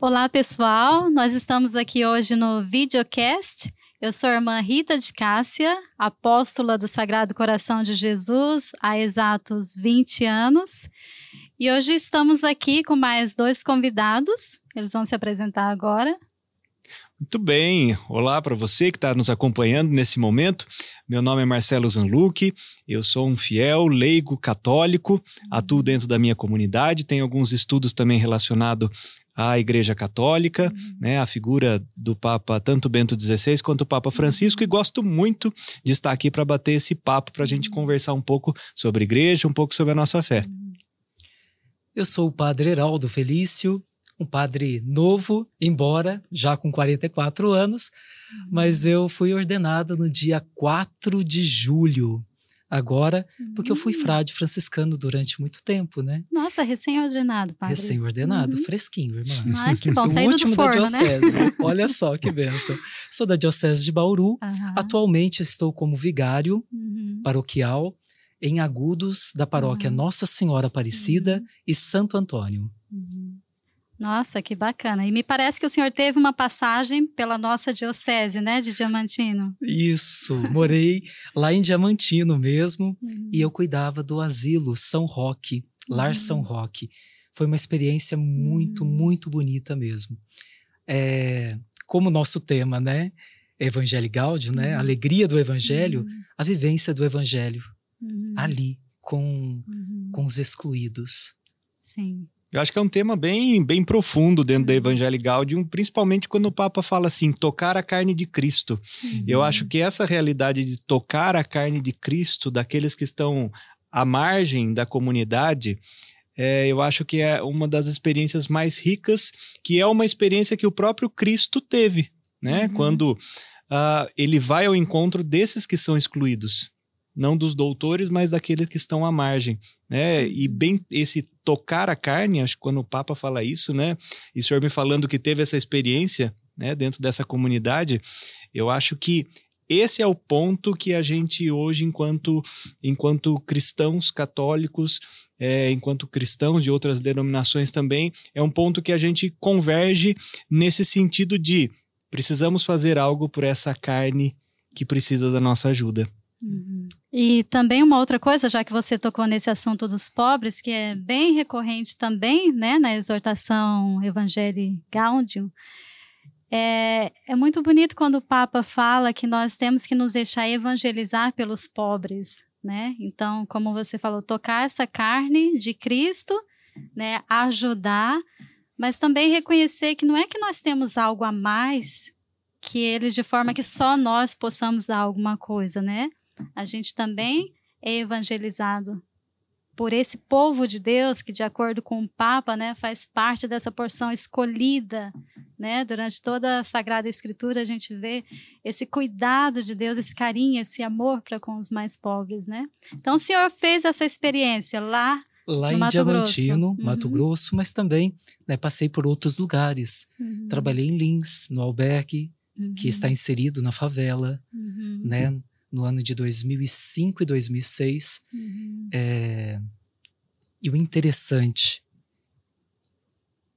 Olá, pessoal. Nós estamos aqui hoje no videocast. Eu sou a irmã Rita de Cássia, apóstola do Sagrado Coração de Jesus há exatos 20 anos. E hoje estamos aqui com mais dois convidados. Eles vão se apresentar agora. Muito bem, olá para você que está nos acompanhando nesse momento. Meu nome é Marcelo Zanluque, eu sou um fiel, leigo, católico, atuo dentro da minha comunidade, tenho alguns estudos também relacionados à Igreja Católica, né, a figura do Papa tanto Bento XVI quanto o Papa Francisco, e gosto muito de estar aqui para bater esse papo, para a gente conversar um pouco sobre igreja, um pouco sobre a nossa fé. Eu sou o Padre Heraldo Felício, um padre novo, embora já com 44 anos, mas eu fui ordenado no dia 4 de julho. Agora, porque eu fui Hum. frade franciscano durante muito tempo, né? Nossa, recém-ordenado, padre. Recém-ordenado, Uhum. fresquinho, irmã. Ah, que bom, o último forno, da né? diocese. Olha só que benção. Sou da diocese de Bauru. Aham. Atualmente estou como vigário Uhum. paroquial em Agudos da paróquia Uhum. Nossa Senhora Aparecida e Santo Antônio. Uhum. Nossa, que bacana. E me parece que o senhor teve uma passagem pela nossa diocese, né, de Diamantino. Isso, morei lá em Diamantino mesmo Uhum. e eu cuidava do asilo São Roque, Lar Uhum. São Roque. Foi uma experiência muito, Uhum. muito bonita mesmo. É, como nosso tema, né? Evangelho Gaudium, né? Uhum. Alegria do Evangelho, Uhum. a vivência do Evangelho Uhum. ali com, com os excluídos. Sim. Eu acho que é um tema bem, bem profundo dentro da Uhum. Evangelho Gaudium, principalmente quando o Papa fala assim, tocar a carne de Cristo. Sim. Eu acho que essa realidade de tocar a carne de Cristo, daqueles que estão à margem da comunidade, é, eu acho que é uma das experiências mais ricas, que é uma experiência que o próprio Cristo teve, né? Uhum. Quando ah, ele vai ao encontro desses que são excluídos. Não dos doutores, mas daqueles que estão à margem. Né? E bem esse tocar a carne, acho que quando o Papa fala isso, né? E o senhor me falando que teve essa experiência né, dentro dessa comunidade, eu acho que esse é o ponto que a gente hoje, enquanto, enquanto cristãos católicos, é, enquanto cristãos de outras denominações também, é um ponto que a gente converge nesse sentido de precisamos fazer algo por essa carne que precisa da nossa ajuda. Uhum. E também uma outra coisa, já que você tocou nesse assunto dos pobres, que é bem recorrente também, né, na exortação Evangelii Gaudium, é, é muito bonito quando o Papa fala que nós temos que nos deixar evangelizar pelos pobres, né? Então, como você falou, tocar essa carne de Cristo, né, ajudar, mas também reconhecer que não é que nós temos algo a mais que eles de forma que só nós possamos dar alguma coisa, né? A gente também é evangelizado por esse povo de Deus que, de acordo com o Papa, né, faz parte dessa porção escolhida, né? Durante toda a Sagrada Escritura a gente vê esse cuidado de Deus, esse carinho, esse amor para com os mais pobres, né? Então o senhor fez essa experiência lá, Lá em Mato Diamantino, Grosso. Mato Uhum. Grosso, mas também né, passei por outros lugares. Uhum, Trabalhei em Lins, no albergue, uhum, que está inserido na favela, uhum, né? No ano de 2005 e 2006. uhum, É, E o interessante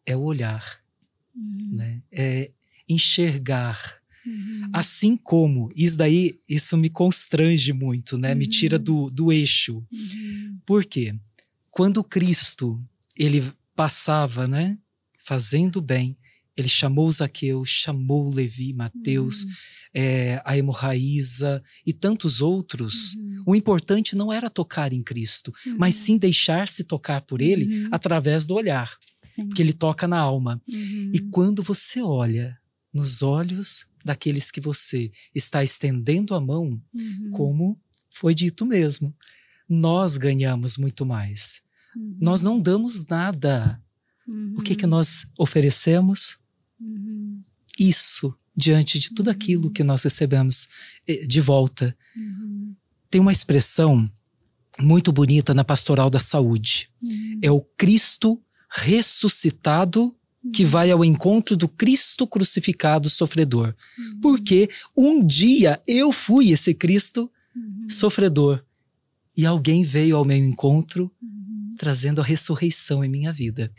é o olhar, uhum, né? É enxergar. uhum, Assim como, isso daí, isso me constrange muito, né? Me tira Uhum. do, do eixo. uhum, Por quê? Quando Cristo, ele passava, né? Fazendo bem, ele chamou Zaqueu, chamou Levi, Mateus, é, a hemorraíza e tantos outros. uhum, O importante não era tocar em Cristo, uhum, mas sim deixar-se tocar por ele Uhum. através do olhar, sim, porque ele toca na alma. uhum, E quando você olha nos olhos daqueles que você está estendendo a mão, uhum, como foi dito mesmo, nós ganhamos muito mais. uhum, Nós não damos nada. O que, que nós oferecemos? Uhum, Isso, diante de tudo aquilo que nós recebemos eh, de volta. uhum, Tem uma expressão muito bonita na pastoral da saúde. uhum, É o Cristo ressuscitado que vai ao encontro do Cristo crucificado sofredor. uhum, Porque um dia eu fui esse Cristo uhum, sofredor e alguém veio ao meu encontro uhum, trazendo a ressurreição em minha vida.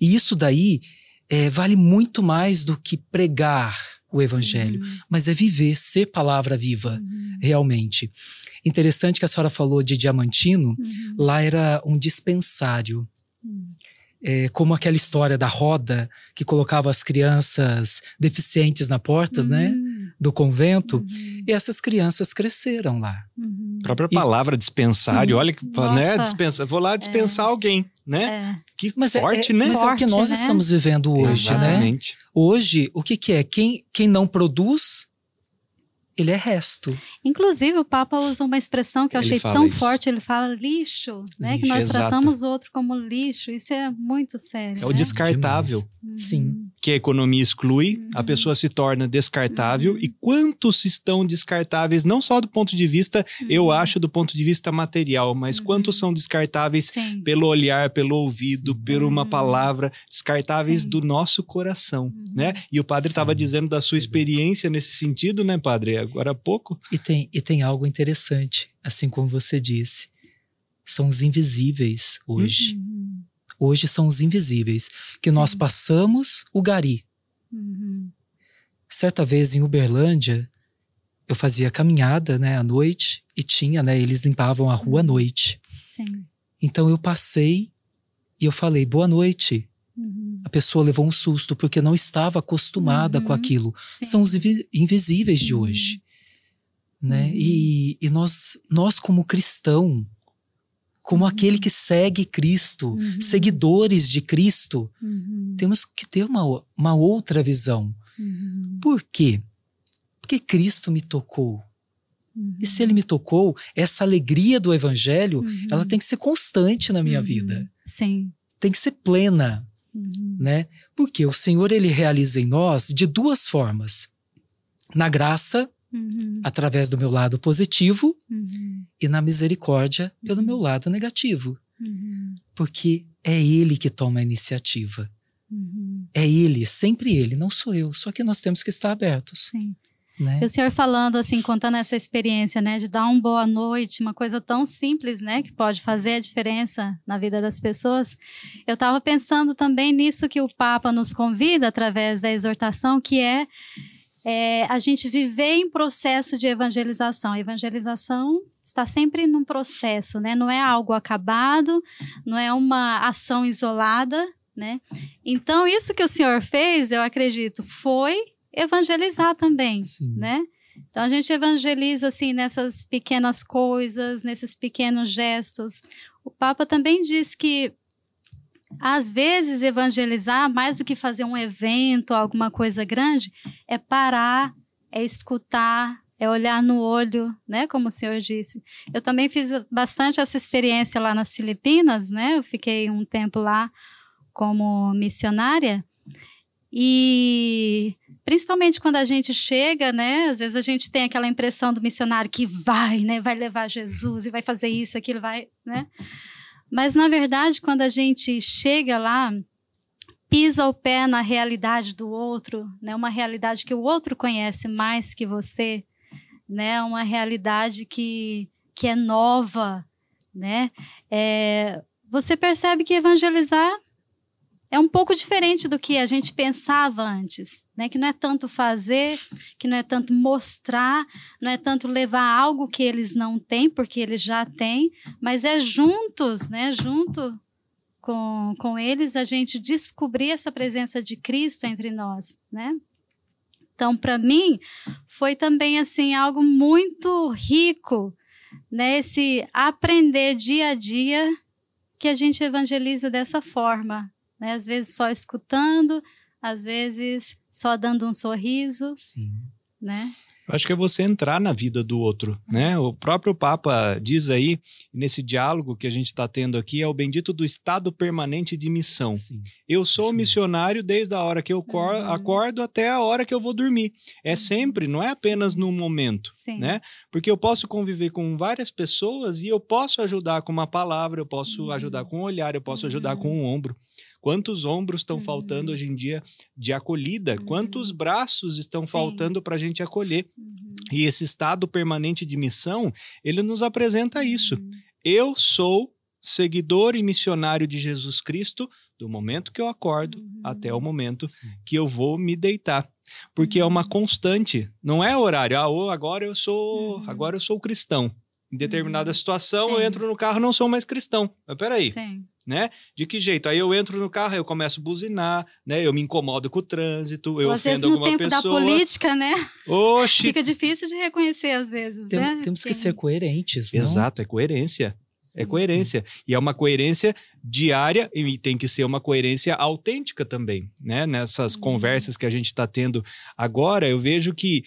E isso daí é, vale muito mais do que pregar o evangelho, Uhum. mas é viver, ser palavra viva, Uhum. realmente. Interessante que a senhora falou de Diamantino, Uhum. lá era um dispensário. Uhum. É, como aquela história da roda que colocava as crianças deficientes na porta, né, Uhum. do convento. Uhum. E essas crianças cresceram lá. Uhum. A própria E- palavra dispensário, Sim. olha que né, dispensa, vou lá dispensar alguém, né? É. Que Mas, é- forte, é, né? mas é o que Forte, nós né? estamos vivendo hoje, né? Exatamente. Hoje, o que, que é? Quem, quem não produz, ele é resto. Inclusive, o Papa usa uma expressão que eu Ele achei tão isso. forte, ele fala lixo, né? Que Lixo. nós Exato. tratamos o outro como lixo. Isso é muito sério. É o né? descartável. Demais. Sim. que a economia exclui, a Uhum. pessoa se torna descartável. Uhum. E quantos estão descartáveis, não só do ponto de vista, eu Uhum. acho, do ponto de vista material, mas Uhum. quantos são descartáveis Sim. pelo olhar, pelo ouvido, por uma Uhum. palavra, descartáveis Sim. do nosso coração, Uhum. né? E o padre estava dizendo da sua experiência nesse sentido, né, padre? Agora há pouco. E tem, e tem algo interessante, assim como você disse. São os invisíveis hoje. Uhum. Hoje são os invisíveis. Que nós Sim. passamos o gari. Uhum. Certa vez em Uberlândia, eu fazia caminhada né, à noite e tinha, né? Eles limpavam a rua à Uhum. noite. Sim. Então eu passei e eu falei, boa noite. Uhum. A pessoa levou um susto porque não estava acostumada com Uhum. aquilo. Sim. São os invi- invisíveis de Uhum. hoje. Né? Uhum. E, e nós, nós, como cristão, como Uhum. aquele que segue Cristo, Uhum. seguidores de Cristo, Uhum. temos que ter uma, uma outra visão. Uhum. Por quê? Porque Cristo me tocou. Uhum. E se ele me tocou, essa alegria do evangelho, Uhum. ela tem que ser constante na minha Uhum. vida. Sim. Tem que ser plena, Uhum. né? Porque o Senhor ele realiza em nós de duas formas. Na graça, Uhum. através do meu lado positivo, Uhum. e na misericórdia, pelo meu lado negativo. Uhum. Porque é ele que toma a iniciativa. Uhum. É ele, sempre ele, não sou eu. Só que nós temos que estar abertos, Sim. Né? E o senhor falando assim, contando essa experiência, né, de dar um boa noite, uma coisa tão simples, né, que pode fazer a diferença na vida das pessoas. Eu estava pensando também nisso que o Papa nos convida através da exortação, que é, é, a gente viver em processo de evangelização. A evangelização está sempre num processo, né? Não é algo acabado, não é uma ação isolada, né? Então isso que o senhor fez, eu acredito, foi evangelizar também, Sim. né? Então a gente evangeliza assim nessas pequenas coisas, nesses pequenos gestos. O Papa também diz que às vezes evangelizar mais do que fazer um evento, alguma coisa grande, é parar, é escutar, é olhar no olho, né? Como o senhor disse. Eu também fiz bastante essa experiência lá nas Filipinas, né? Eu fiquei um tempo lá como missionária e principalmente quando a gente chega, né? Às vezes a gente tem aquela impressão do missionário que vai, né? Vai levar Jesus e vai fazer isso, aquilo, vai, né? Mas na verdade, quando a gente chega lá, pisa o pé na realidade do outro, né? Uma realidade que o outro conhece mais que você, né? Uma realidade que que é nova, né? É, você percebe que evangelizar é um pouco diferente do que a gente pensava antes, né? Que não é tanto fazer, que não é tanto mostrar, não é tanto levar algo que eles não têm, porque eles já têm, mas é juntos, né? Junto com, com eles a gente descobrir essa presença de Cristo entre nós, né? Então, para mim, foi também assim algo muito rico, né? Esse aprender dia a dia que a gente evangeliza dessa forma, né? Às vezes só escutando, às vezes só dando um sorriso, Sim. né? Eu acho que é você entrar na vida do outro, né? O próprio Papa diz aí, nesse diálogo que a gente está tendo aqui, é o bendito do estado permanente de missão. Sim. Eu sou missionário desde a hora que eu Uhum. acordo até a hora que eu vou dormir. É Uhum. sempre, não é apenas Sim. num momento, Sim. né? Porque eu posso conviver com várias pessoas e eu posso ajudar com uma palavra, eu posso Uhum. ajudar com um olhar, eu posso ajudar Uhum. com um ombro. Quantos ombros estão Uhum. faltando hoje em dia de acolhida? Uhum. Quantos braços estão Sim. faltando para a gente acolher? Uhum. E esse estado permanente de missão, ele nos apresenta isso. Uhum. Eu sou seguidor e missionário de Jesus Cristo do momento que eu acordo Uhum. até o momento Sim. que eu vou me deitar. Porque é uma Uhum. constante, não é horário. Ah, agora eu sou, Uhum. agora eu sou cristão. Em determinada Uhum. situação, eu Sim. entro no carro, não sou mais cristão. Mas peraí, Sim. Né? De que jeito? Aí eu entro no carro, eu começo a buzinar, né? Eu me incomodo com o trânsito, eu às vezes ofendo no alguma tempo da pessoa. política, né? Oxi! Fica difícil de reconhecer às vezes, Tem- né? temos que ser coerentes, não? Exato, é coerência. É coerência. E é uma coerência diária e tem que ser uma coerência autêntica também, né? Nessas Uhum. conversas que a gente está tendo agora, eu vejo que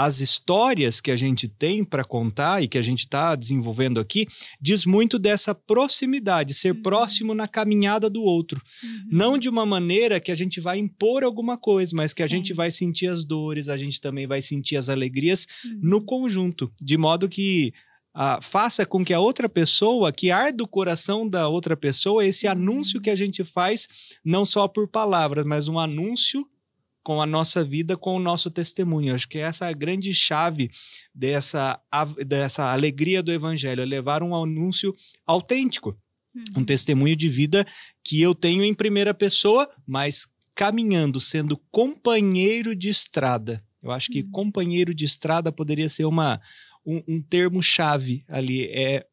as histórias que a gente tem para contar e que a gente está desenvolvendo aqui diz muito dessa proximidade, ser Uhum. próximo na caminhada do outro. Uhum. Não de uma maneira que a gente vai impor alguma coisa, mas que a Sim. gente vai sentir as dores, a gente também vai sentir as alegrias Uhum. no conjunto, de modo que ah, faça com que a outra pessoa, que arde o coração da outra pessoa, esse Uhum. anúncio que a gente faz, não só por palavras, mas um anúncio com a nossa vida, com o nosso testemunho. Acho que essa é a grande chave dessa, dessa alegria do evangelho, é levar um anúncio autêntico, um Uhum. testemunho de vida que eu tenho em primeira pessoa, mas caminhando, sendo companheiro de estrada. Eu acho que Uhum. companheiro de estrada poderia ser uma, um, um termo-chave ali. É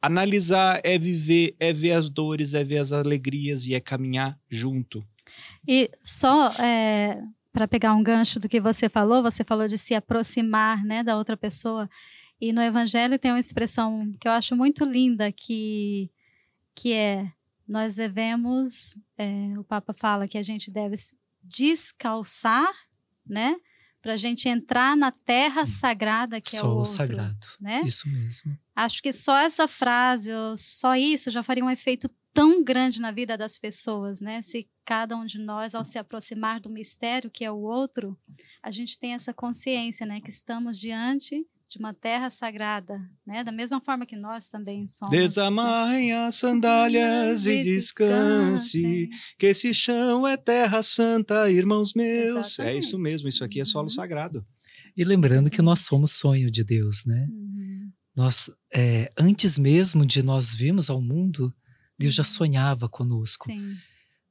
analisar, é viver, é ver as dores, é ver as alegrias e é caminhar junto. E só para pegar um gancho do que você falou, você falou de se aproximar né, da outra pessoa. E no Evangelho tem uma expressão que eu acho muito linda, que, que é nós devemos, é, o Papa fala que a gente deve descalçar, né? Para a gente entrar na terra Sim. sagrada que é o Solo outro. sagrado. né? Isso mesmo. Acho que só essa frase, ou só isso, já faria um efeito tão grande na vida das pessoas, né? Se cada um de nós, ao se aproximar do mistério que é o outro, a gente tem essa consciência, né? Que estamos diante de uma terra sagrada, né? Da mesma forma que nós também somos. né? Desamarrem as sandálias e descanse, que esse chão é terra santa, irmãos meus. É isso Exatamente. mesmo, isso aqui é solo Uhum. sagrado. E lembrando que nós somos sonho de Deus, né? Uhum. Nós, é, antes mesmo de nós virmos ao mundo, Deus já sonhava conosco. Sim.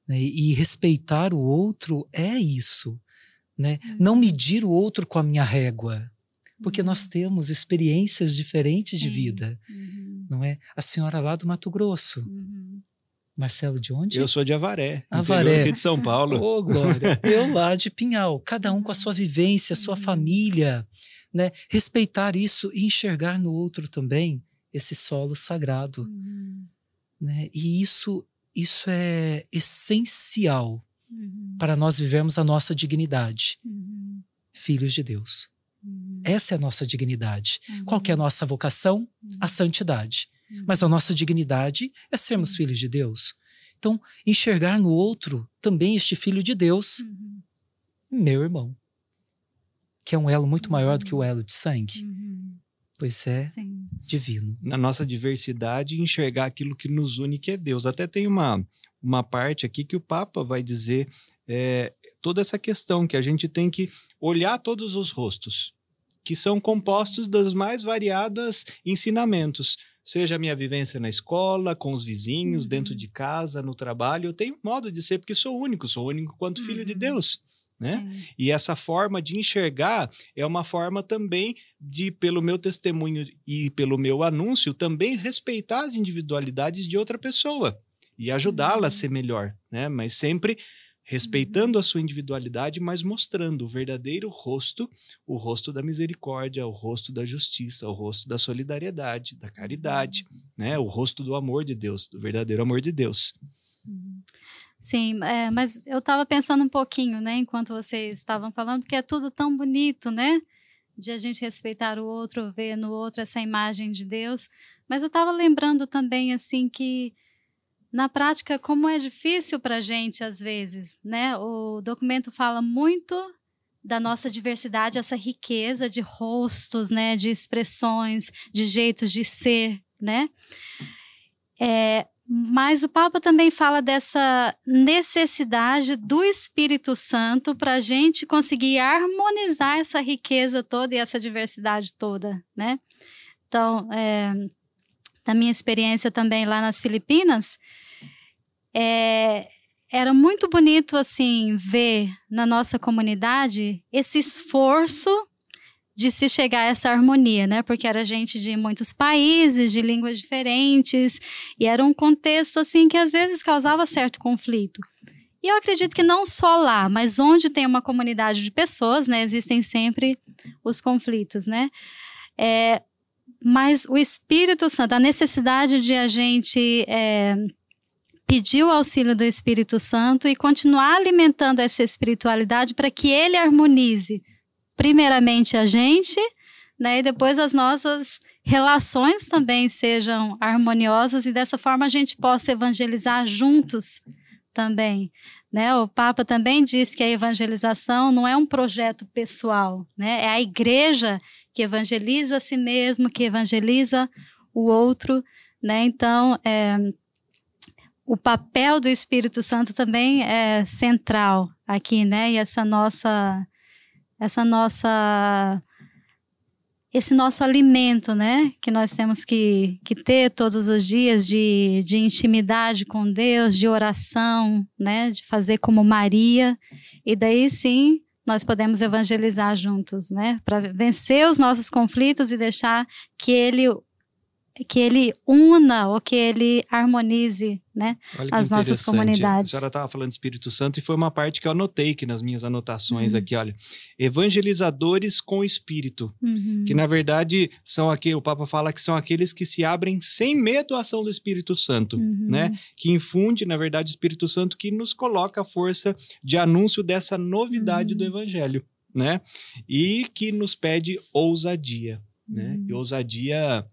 né? E respeitar o outro é isso, né? Uhum. Não medir o outro com a minha régua, porque nós temos experiências diferentes de Sim. vida, Uhum. não é? A senhora lá do Mato Grosso, Uhum. Marcelo de onde? Eu sou de Avaré, Avaré. aqui de São Paulo. Ô, Glória. Eu lá de Pinhal, cada um com a sua vivência, a sua Uhum. família, né? Respeitar isso e enxergar no outro também esse solo sagrado, Uhum. Né? E isso isso é essencial Uhum. para nós vivermos a nossa dignidade, Uhum. filhos de Deus. Uhum. Essa é a nossa dignidade. Uhum. Qual que é a nossa vocação? Uhum. A santidade. Uhum. Mas a nossa dignidade é sermos filhos de Deus. Então, enxergar no outro também este filho de Deus, meu irmão, que é um elo muito maior do que o elo de sangue. Pois é Sim. divino. na nossa diversidade enxergar aquilo que nos une, que é Deus. Até tem uma, uma parte aqui que o Papa vai dizer é, toda essa questão que a gente tem que olhar todos os rostos, que são compostos das mais variadas ensinamentos. Seja a minha vivência na escola, com os vizinhos, Uhum. dentro de casa, no trabalho, eu tenho um modo de ser, porque sou único, sou único quanto filho de Uhum. Deus. Né? Sim. E essa forma de enxergar é uma forma também de, pelo meu testemunho e pelo meu anúncio, também respeitar as individualidades de outra pessoa e ajudá-la Uhum. a ser melhor, né? Mas sempre respeitando a sua individualidade, mas mostrando o verdadeiro rosto, o rosto da misericórdia, o rosto da justiça, o rosto da solidariedade, da caridade, né? O rosto do amor de Deus, do verdadeiro amor de Deus. Sim, é, mas eu estava pensando um pouquinho, né, enquanto vocês estavam falando, porque é tudo tão bonito, né? De a gente respeitar o outro, ver no outro essa imagem de Deus. Mas eu estava lembrando também, assim, que na prática, como é difícil para a gente, às vezes, né? O documento fala muito da nossa diversidade, essa riqueza de rostos, né? De expressões, de jeitos de ser, né? É, mas o Papa também fala dessa necessidade do Espírito Santo para a gente conseguir harmonizar essa riqueza toda e essa diversidade toda, né? Então, é, da minha experiência também lá nas Filipinas, é, era muito bonito assim ver na nossa comunidade esse esforço de se chegar a essa harmonia, né? Porque era gente de muitos países, de línguas diferentes, e era um contexto assim que às vezes causava certo conflito. E eu acredito que não só lá, mas onde tem uma comunidade de pessoas, né, existem sempre os conflitos, né? É, mas o Espírito Santo, a necessidade de a gente é, pedir o auxílio do Espírito Santo e continuar alimentando essa espiritualidade para que ele harmonize primeiramente a gente, né, e depois as nossas relações também sejam harmoniosas e dessa forma a gente possa evangelizar juntos também. Né? O Papa também diz que a evangelização não é um projeto pessoal, né? é a igreja que evangeliza a si mesmo, que evangeliza o outro. Né? Então, é, o papel do Espírito Santo também é central aqui, né? E essa nossa essa nossa esse nosso alimento, né, que nós temos que, que ter todos os dias de, de intimidade com Deus, de oração, né, de fazer como Maria, e daí sim nós podemos evangelizar juntos, né, para vencer os nossos conflitos e deixar que Ele que ele una ou que ele harmonize né, as nossas comunidades. A senhora estava falando de Espírito Santo e foi uma parte que eu anotei aqui nas minhas anotações uhum. aqui, olha. Evangelizadores com Espírito, uhum. que na verdade são aqui, o Papa fala que são aqueles que se abrem sem medo à ação do Espírito Santo, uhum. né? Que infunde, na verdade, o Espírito Santo que nos coloca a força de anúncio dessa novidade do uhum. Evangelho, né? E que nos pede ousadia, né? E uhum. ousadia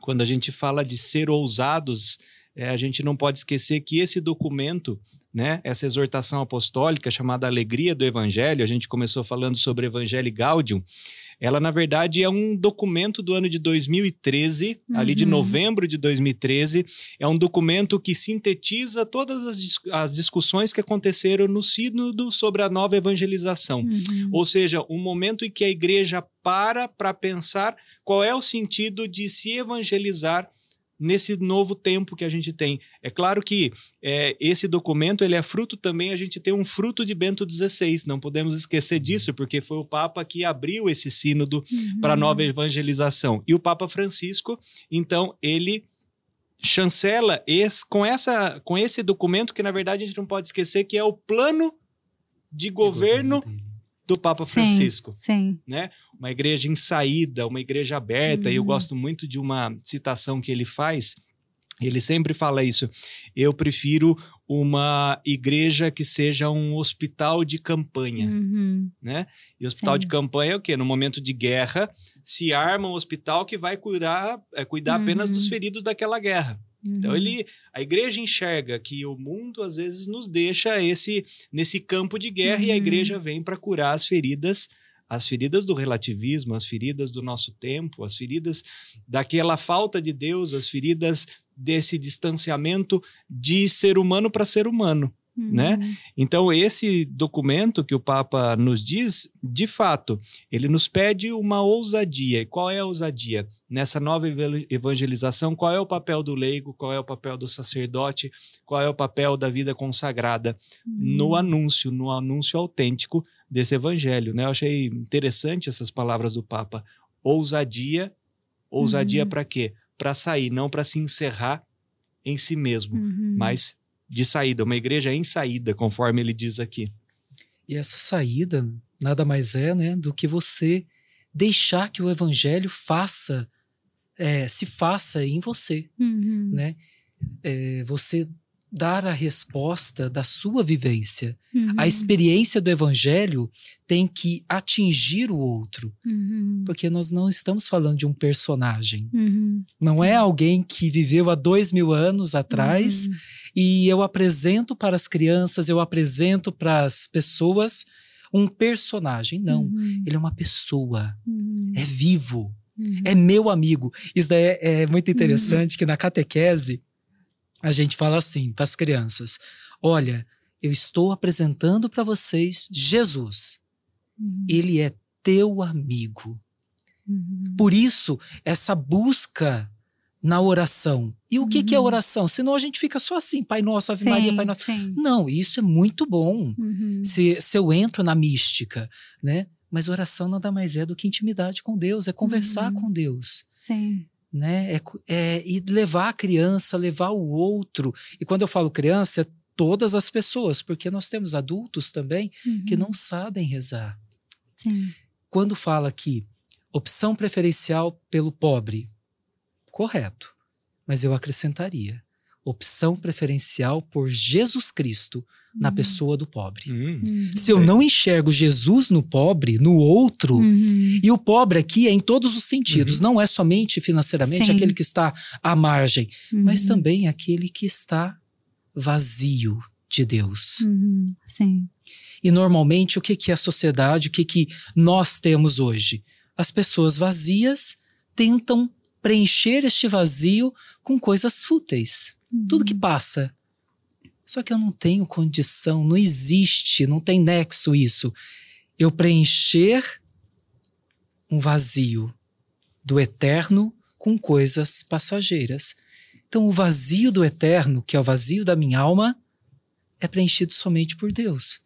quando a gente fala de ser ousados, é, a gente não pode esquecer que esse documento, né, essa exortação apostólica chamada Alegria do Evangelho, a gente começou falando sobre Evangelho Gaudium, ela na verdade é um documento do ano de 2013, uhum. ali de uhum. novembro de 2013, é um documento que sintetiza todas as, as discussões que aconteceram no sínodo sobre a nova evangelização. Uhum. Ou seja, um momento em que a igreja para para pensar qual é o sentido de se evangelizar nesse novo tempo que a gente tem. É claro que é, esse documento ele é fruto também, a gente tem um fruto de Bento XVI, não podemos esquecer disso, porque foi o Papa que abriu esse sínodo uhum. para a nova evangelização. E o Papa Francisco, então, ele chancela esse, com, essa, com esse documento que, na verdade, a gente não pode esquecer que é o plano de governo do Papa sim, Francisco. Sim. Né? Uma igreja em saída, uma igreja aberta. Uhum. E eu gosto muito de uma citação que ele faz. Ele sempre fala isso. Eu prefiro uma igreja que seja um hospital de campanha, uhum. né? E hospital Sim. de campanha é o quê? No momento de guerra, se arma um hospital que vai cuidar, é, cuidar uhum. apenas dos feridos daquela guerra. Então, uhum. Então ele, a igreja enxerga que o mundo às vezes nos deixa esse nesse campo de guerra uhum. e a uhum. igreja vem para curar as feridas, as feridas do relativismo, as feridas do nosso tempo, as feridas daquela falta de Deus, as feridas desse distanciamento de ser humano para ser humano. Né? Uhum. Então, esse documento que o Papa nos diz, de fato, ele nos pede uma ousadia. E qual é a ousadia? Nessa nova evangelização, qual é o papel do leigo, qual é o papel do sacerdote, qual é o papel da vida consagrada uhum. no anúncio, no anúncio autêntico desse evangelho. Né? Eu achei interessante essas palavras do Papa. Ousadia, ousadia uhum. para quê? Para sair, não para se encerrar em si mesmo, uhum. mas de saída, uma igreja em saída, conforme ele diz aqui. E essa saída nada mais é né, do que você deixar que o evangelho faça, é, se faça em você. Uhum. Né? É, você dar a resposta da sua vivência. Uhum. A experiência do evangelho tem que atingir o outro. Uhum. Porque nós não estamos falando de um personagem. Uhum. Não Sim. é alguém que viveu há dois mil anos atrás uhum. e eu apresento para as crianças, eu apresento para as pessoas um personagem. Não. Uhum. Ele é uma pessoa. Uhum. É vivo. É meu amigo. Isso daí é, é muito interessante que na catequese a gente fala assim para as crianças: olha, eu estou apresentando para vocês Jesus. Uhum. Ele é teu amigo. Uhum. Por isso, essa busca na oração. E o que, Uhum. que é oração? Senão a gente fica só assim, Pai Nosso, Ave Maria, Pai Nosso. Sim. Não, isso é muito bom. Uhum. Se, se eu entro na mística, né? Mas oração nada mais é do que intimidade com Deus, é conversar Uhum. com Deus, Sim. Né? É, é, e levar a criança, levar o outro. E quando eu falo criança, é todas as pessoas, porque nós temos adultos também que Uhum. não sabem rezar. Sim. Quando fala aqui opção preferencial pelo pobre, correto, mas eu acrescentaria opção preferencial por Jesus Cristo na Uhum. pessoa do pobre. Hum. Uhum. Se eu não enxergo Jesus no pobre, no outro, Uhum. e o pobre aqui é em todos os sentidos, não é somente financeiramente Sim. aquele que está à margem, mas Uhum. também aquele que está vazio de Deus. Uhum. Sim. E normalmente o que, que é a sociedade, o que, que nós temos hoje? As pessoas vazias tentam preencher este vazio com coisas fúteis. Tudo que passa. Só que eu não tenho condição, não existe, não tem nexo isso. Eu preencher um vazio do eterno com coisas passageiras. Então, o vazio do eterno, que é o vazio da minha alma, é preenchido somente por Deus.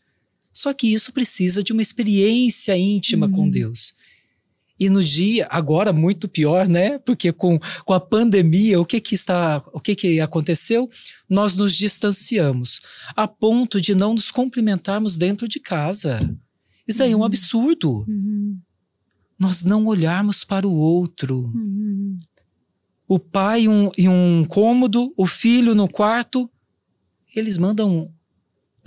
Só que isso precisa de uma experiência íntima com Uhum. Deus. E no dia, agora muito pior, né? Porque com, com a pandemia, o que que está, o que que aconteceu? Nós nos distanciamos a ponto de não nos cumprimentarmos dentro de casa. Isso daí é um Uhum. absurdo. Uhum. Nós não olharmos para o outro. Uhum. O pai um, em um cômodo, o filho no quarto, eles mandam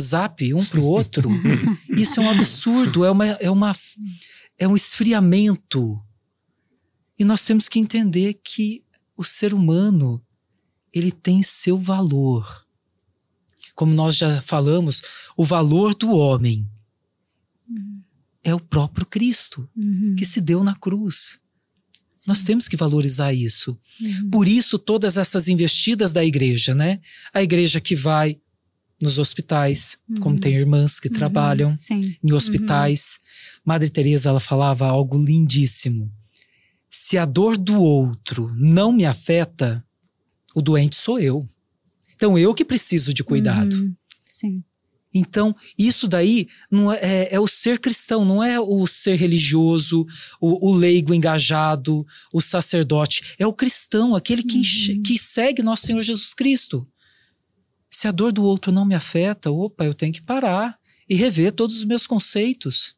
zap um para o outro. Isso é um absurdo, é, uma, é, uma, é um esfriamento. E nós temos que entender que o ser humano ele tem seu valor. Como nós já falamos, o valor do homem é o próprio Cristo Uhum. que se deu na cruz. Sim. Nós temos que valorizar isso. Uhum. Por isso, todas essas investidas da igreja, né? A igreja que vai nos hospitais, como Uhum. tem irmãs que Uhum. trabalham Sim. em hospitais. Madre Teresa ela falava algo lindíssimo. Se a dor do outro não me afeta, o doente sou eu. Então eu que preciso de cuidado. Uhum. Sim. Então, isso daí não é, é- é o ser cristão, não é o ser religioso, o, o leigo engajado, o sacerdote. É o cristão, aquele que, Uhum. que segue nosso Senhor Jesus Cristo. Se a dor do outro não me afeta, opa, eu tenho que parar e rever todos os meus conceitos.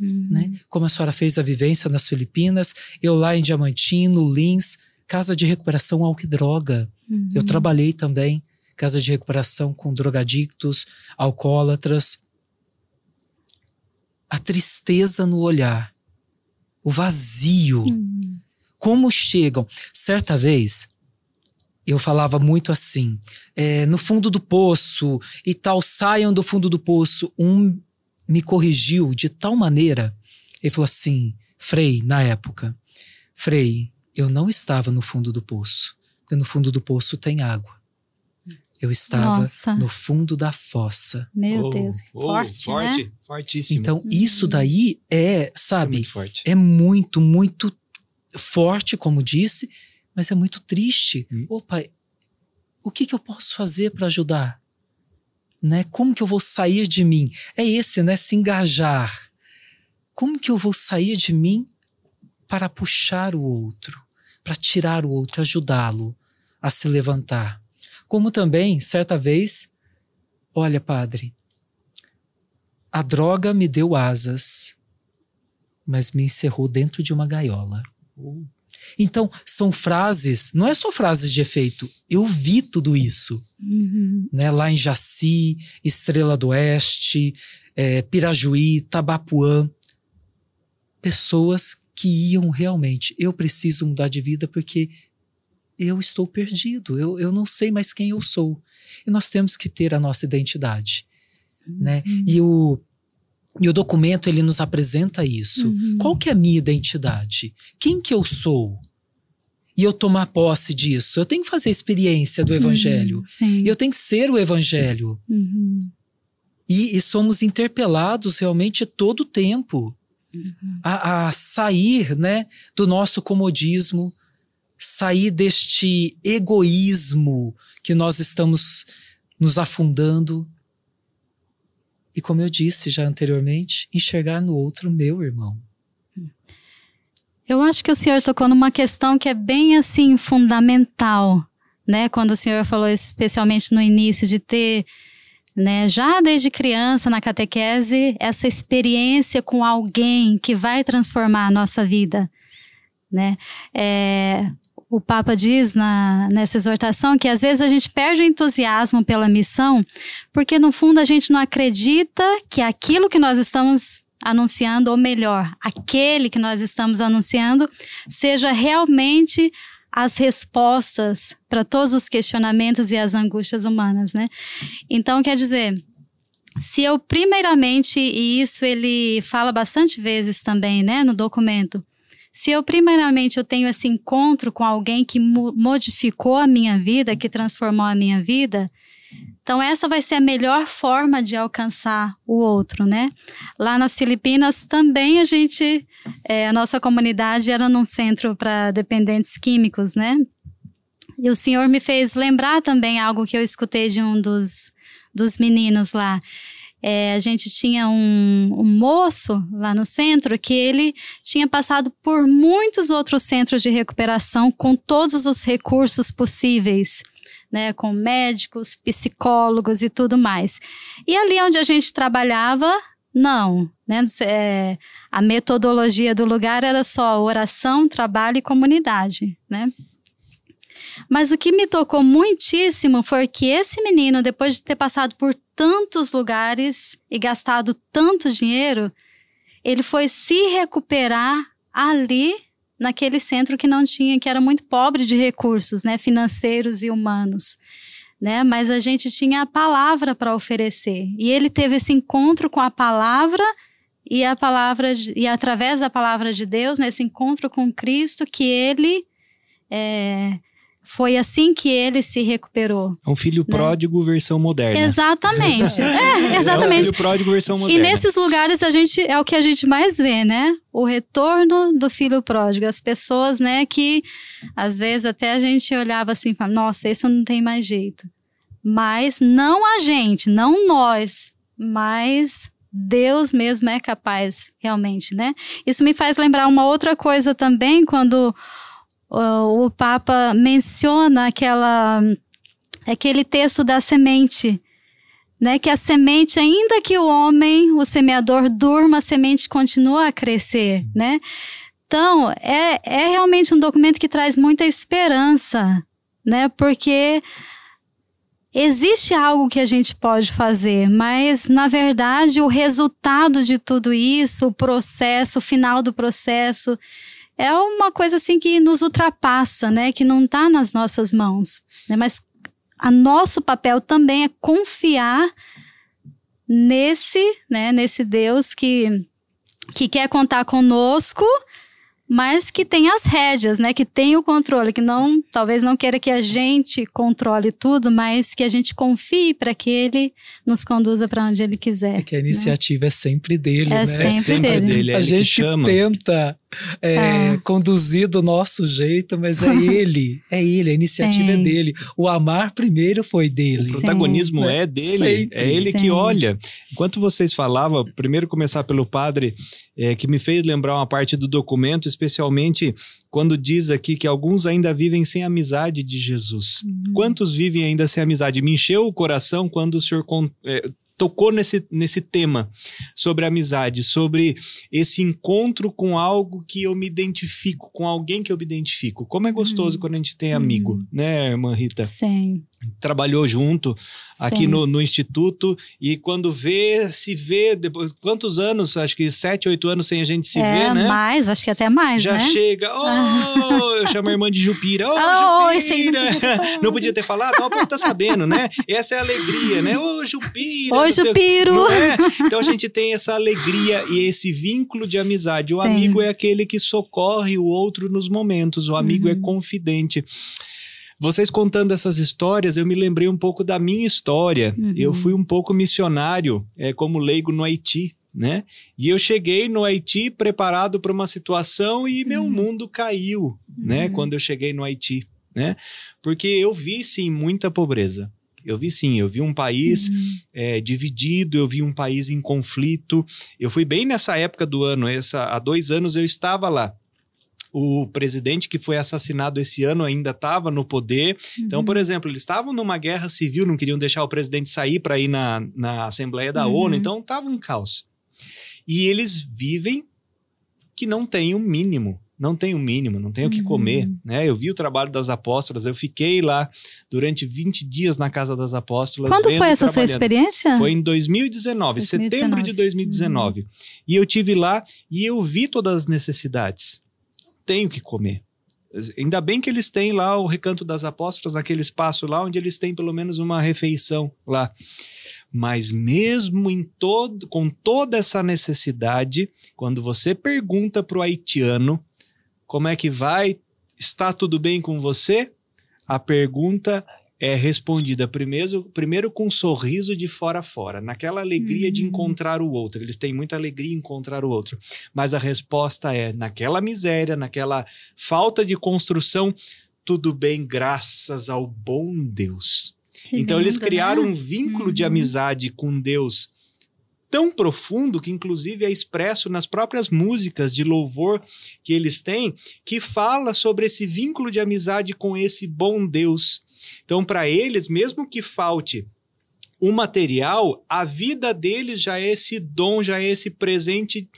Uhum. Né? Como a senhora fez a vivência nas Filipinas, eu lá em Diamantino, Lins, casa de recuperação álcool e droga. Uhum. Eu trabalhei também casa de recuperação com drogadictos, alcoólatras. A tristeza no olhar, o vazio, Uhum. como chegam. Certa vez, eu falava muito assim, é, no fundo do poço e tal, saiam do fundo do poço. Um me corrigiu de tal maneira, ele falou assim, Frei, na época, Frei, eu não estava no fundo do poço, porque no fundo do poço tem água. Eu estava Nossa. no fundo da fossa. Meu Oh, Deus, oh, forte, forte, né? fortíssimo. Então, isso daí é, Isso é sabe, muito forte. é muito, muito forte, como disse, mas é muito triste. Hum. Ô pai, o que, que eu posso fazer para ajudar? Né? Como que eu vou sair de mim? É esse, né? Se engajar. Como que eu vou sair de mim para puxar o outro, para tirar o outro, ajudá-lo a se levantar? Como também, certa vez, olha, padre, a droga me deu asas, mas me encerrou dentro de uma gaiola. Oh, Então, são frases, não é só frases de efeito. Eu vi tudo isso, Uhum. né? Lá em Jaci, Estrela do Oeste, eh, Pirajuí, Tabapuã. Pessoas que iam realmente, eu preciso mudar de vida porque eu estou perdido, eu, eu não sei mais quem eu sou. E nós temos que ter a nossa identidade, né? E o, e o documento, ele nos apresenta isso. Uhum. Qual que é a minha identidade? Quem que eu sou? E eu tomar posse disso. Eu tenho que fazer a experiência do evangelho. Uhum. Sim. E eu tenho que ser o evangelho. Uhum. E, e somos interpelados realmente todo o tempo Uhum. a, a sair né, do nosso comodismo, sair deste egoísmo que nós estamos nos afundando. E como eu disse já anteriormente, enxergar no outro meu irmão. Eu acho que o senhor tocou numa questão que é bem assim fundamental, né? Quando o senhor falou especialmente no início de ter, né, já desde criança na catequese, essa experiência com alguém que vai transformar a nossa vida, né? É, o Papa diz na, nessa exortação que às vezes a gente perde o entusiasmo pela missão, porque no fundo a gente não acredita que aquilo que nós estamos anunciando, ou melhor, aquele que nós estamos anunciando, seja realmente as respostas para todos os questionamentos e as angústias humanas, né? Então, quer dizer, se eu primeiramente, e isso ele fala bastante vezes também, né, no documento, se eu primeiramente eu tenho esse encontro com alguém que modificou a minha vida, que transformou a minha vida, então essa vai ser a melhor forma de alcançar o outro, né? Lá nas Filipinas também a gente, é, a nossa comunidade era num centro para dependentes químicos, né? E o senhor me fez lembrar também algo que eu escutei de um dos, dos meninos lá. É, a gente tinha um, um, moço lá no centro que ele tinha passado por muitos outros centros de recuperação com todos os recursos possíveis. Né, com médicos, psicólogos e tudo mais. E ali onde a gente trabalhava, não. Né, é, a metodologia do lugar era só oração, trabalho e comunidade. Né? Mas o que me tocou muitíssimo foi que esse menino, depois de ter passado por tantos lugares e gastado tanto dinheiro, ele foi se recuperar ali naquele centro que não tinha, que era muito pobre de recursos, né, financeiros e humanos, né? Mas a gente tinha a palavra para oferecer. E ele teve esse encontro com a palavra e a palavra e através da palavra de Deus, nesse encontro com Cristo, que ele é, foi assim que ele se recuperou. É um filho né? pródigo versão moderna. Exatamente. é, exatamente. É um filho pródigo versão moderna. E nesses lugares a gente é o que a gente mais vê, né? O retorno do filho pródigo, as pessoas, né, que às vezes até a gente olhava assim, fala, nossa, esse não tem mais jeito. Mas não a gente, não nós, mas Deus mesmo é capaz realmente, né? Isso me faz lembrar uma outra coisa também quando o, o Papa menciona aquela, aquele texto da semente, né? Que a semente, ainda que o homem, o semeador, durma, a semente continua a crescer, né? Então, é, é realmente um documento que traz muita esperança, né? Porque existe algo que a gente pode fazer, mas na verdade o resultado de tudo isso, o processo, o final do processo, é uma coisa assim que nos ultrapassa, né? Que não está nas nossas mãos, né? Mas a nosso papel também é confiar nesse, né? Nesse Deus que que quer contar conosco mas que tem as rédeas, né? Que tem o controle, que não, talvez não queira que a gente controle tudo, mas que a gente confie para que ele nos conduza para onde ele quiser. É que a né? iniciativa né? é sempre dele, é né? Sempre é sempre dele. dele. É a gente que tenta é, ah. conduzir do nosso jeito, mas é ele, é ele, a iniciativa Sim. é dele. O amar primeiro foi dele. O protagonismo Sim. é dele, sempre. é ele Sim. que olha. Enquanto vocês falavam, primeiro começar pelo padre, é, que me fez lembrar uma parte do documento, especialmente quando diz aqui que alguns ainda vivem sem amizade de Jesus. Uhum. Quantos vivem ainda sem amizade? Me encheu o coração quando o senhor é, tocou nesse, nesse tema sobre amizade, sobre esse encontro com algo que eu me identifico, com alguém que eu me identifico. Como é gostoso uhum. quando a gente tem amigo, uhum. né, irmã Rita? Sim. Trabalhou junto aqui no, no, Instituto e quando vê, se vê, depois, quantos anos? Acho que sete, oito anos sem a gente se é, ver, né? mais, acho que até mais, Já né? chega, oh, eu chamo a irmã de Jupira, oh, oh Jupira! Não podia, não podia ter falado, não, o povo tá sabendo, né? Essa é a alegria, né? Oh, Jupira! Ô, Jupiro! É? Então a gente tem essa alegria e esse vínculo de amizade. O Sim. amigo é aquele que socorre o outro nos momentos, o amigo é uhum. é confidente. Vocês contando essas histórias, eu me lembrei um pouco da minha história. Uhum. Eu fui um pouco missionário, é, como leigo no Haiti né? E eu cheguei no Haiti preparado para uma situação e meu Uhum. mundo caiu, né? Uhum. Quando eu cheguei no Haiti, né? Porque eu vi sim muita pobreza. Eu vi sim, eu vi um país Uhum. é, dividido, eu vi um país em conflito. Eu fui bem nessa época do ano, essa, há dois anos eu estava lá. O presidente que foi assassinado esse ano ainda estava no poder. Então, Uhum. por exemplo, eles estavam numa guerra civil, não queriam deixar o presidente sair para ir na, na Assembleia da Uhum. ONU, então estava um caos. E eles vivem que não tem o mínimo, não tem o mínimo, não tem o que Uhum. comer, né? Eu vi o trabalho das apóstolas, eu fiquei lá durante 20 dias na casa das apóstolas. Quando vendo, foi essa sua experiência? Foi em 2019, setembro de 2019. E eu tive lá e eu vi todas as necessidades. Tenho que comer. Ainda bem que eles têm lá o Recanto das Apóstolas, aquele espaço lá onde eles têm pelo menos uma refeição lá. Mas mesmo em todo, com toda essa necessidade, quando você pergunta para o haitiano como é que vai, está tudo bem com você? A pergunta é respondida primeiro, primeiro com um sorriso de fora a fora, naquela alegria de Uhum. encontrar o outro. Eles têm muita alegria em encontrar o outro. Mas a resposta é: naquela miséria, naquela falta de construção, tudo bem, graças ao bom Deus. Que então eles lindo, criaram né? um vínculo de Uhum. amizade com Deus tão profundo que inclusive é expresso nas próprias músicas de louvor que eles têm, que fala sobre esse vínculo de amizade com esse bom Deus. Então para eles, mesmo que falte o material, a vida deles já é esse dom, já é esse presente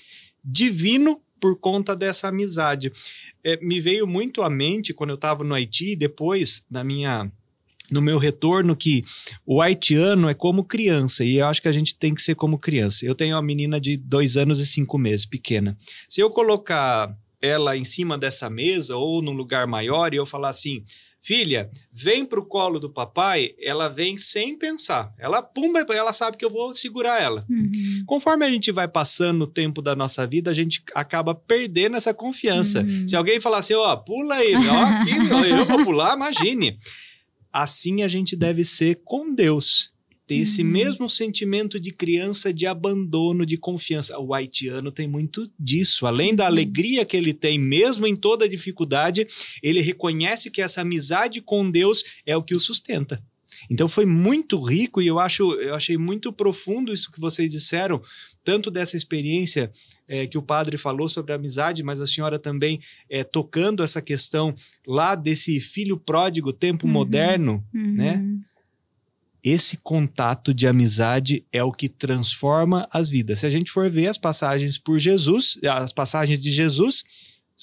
divino por conta dessa amizade. É, me veio muito à mente quando eu estava no Haiti, depois na minha no meu retorno que o haitiano é como criança e eu acho que a gente tem que ser como criança. Eu tenho uma menina de dois anos e cinco meses, pequena. Se eu colocar ela em cima dessa mesa ou num lugar maior e eu falar assim, filha, vem pro colo do papai, ela vem sem pensar. Ela pumba, ela sabe que eu vou segurar ela. Uhum. Conforme a gente vai passando o tempo da nossa vida, a gente acaba perdendo essa confiança. Uhum. Se alguém falar assim, ó, pula aí, ó, aqui, eu vou pular, imagine. Assim a gente deve ser com Deus. Ter esse Uhum. mesmo sentimento de criança, de abandono, de confiança. O haitiano tem muito disso. Além da Uhum. alegria que ele tem, mesmo em toda dificuldade, ele reconhece que essa amizade com Deus é o que o sustenta. Então foi muito rico e eu acho, eu achei muito profundo isso que vocês disseram, tanto dessa experiência é, que o padre falou sobre a amizade, mas a senhora também é, tocando essa questão lá desse filho pródigo, tempo Uhum. moderno, né? Uhum. Esse contato de amizade é o que transforma as vidas. Se a gente for ver as passagens por Jesus, as passagens de Jesus,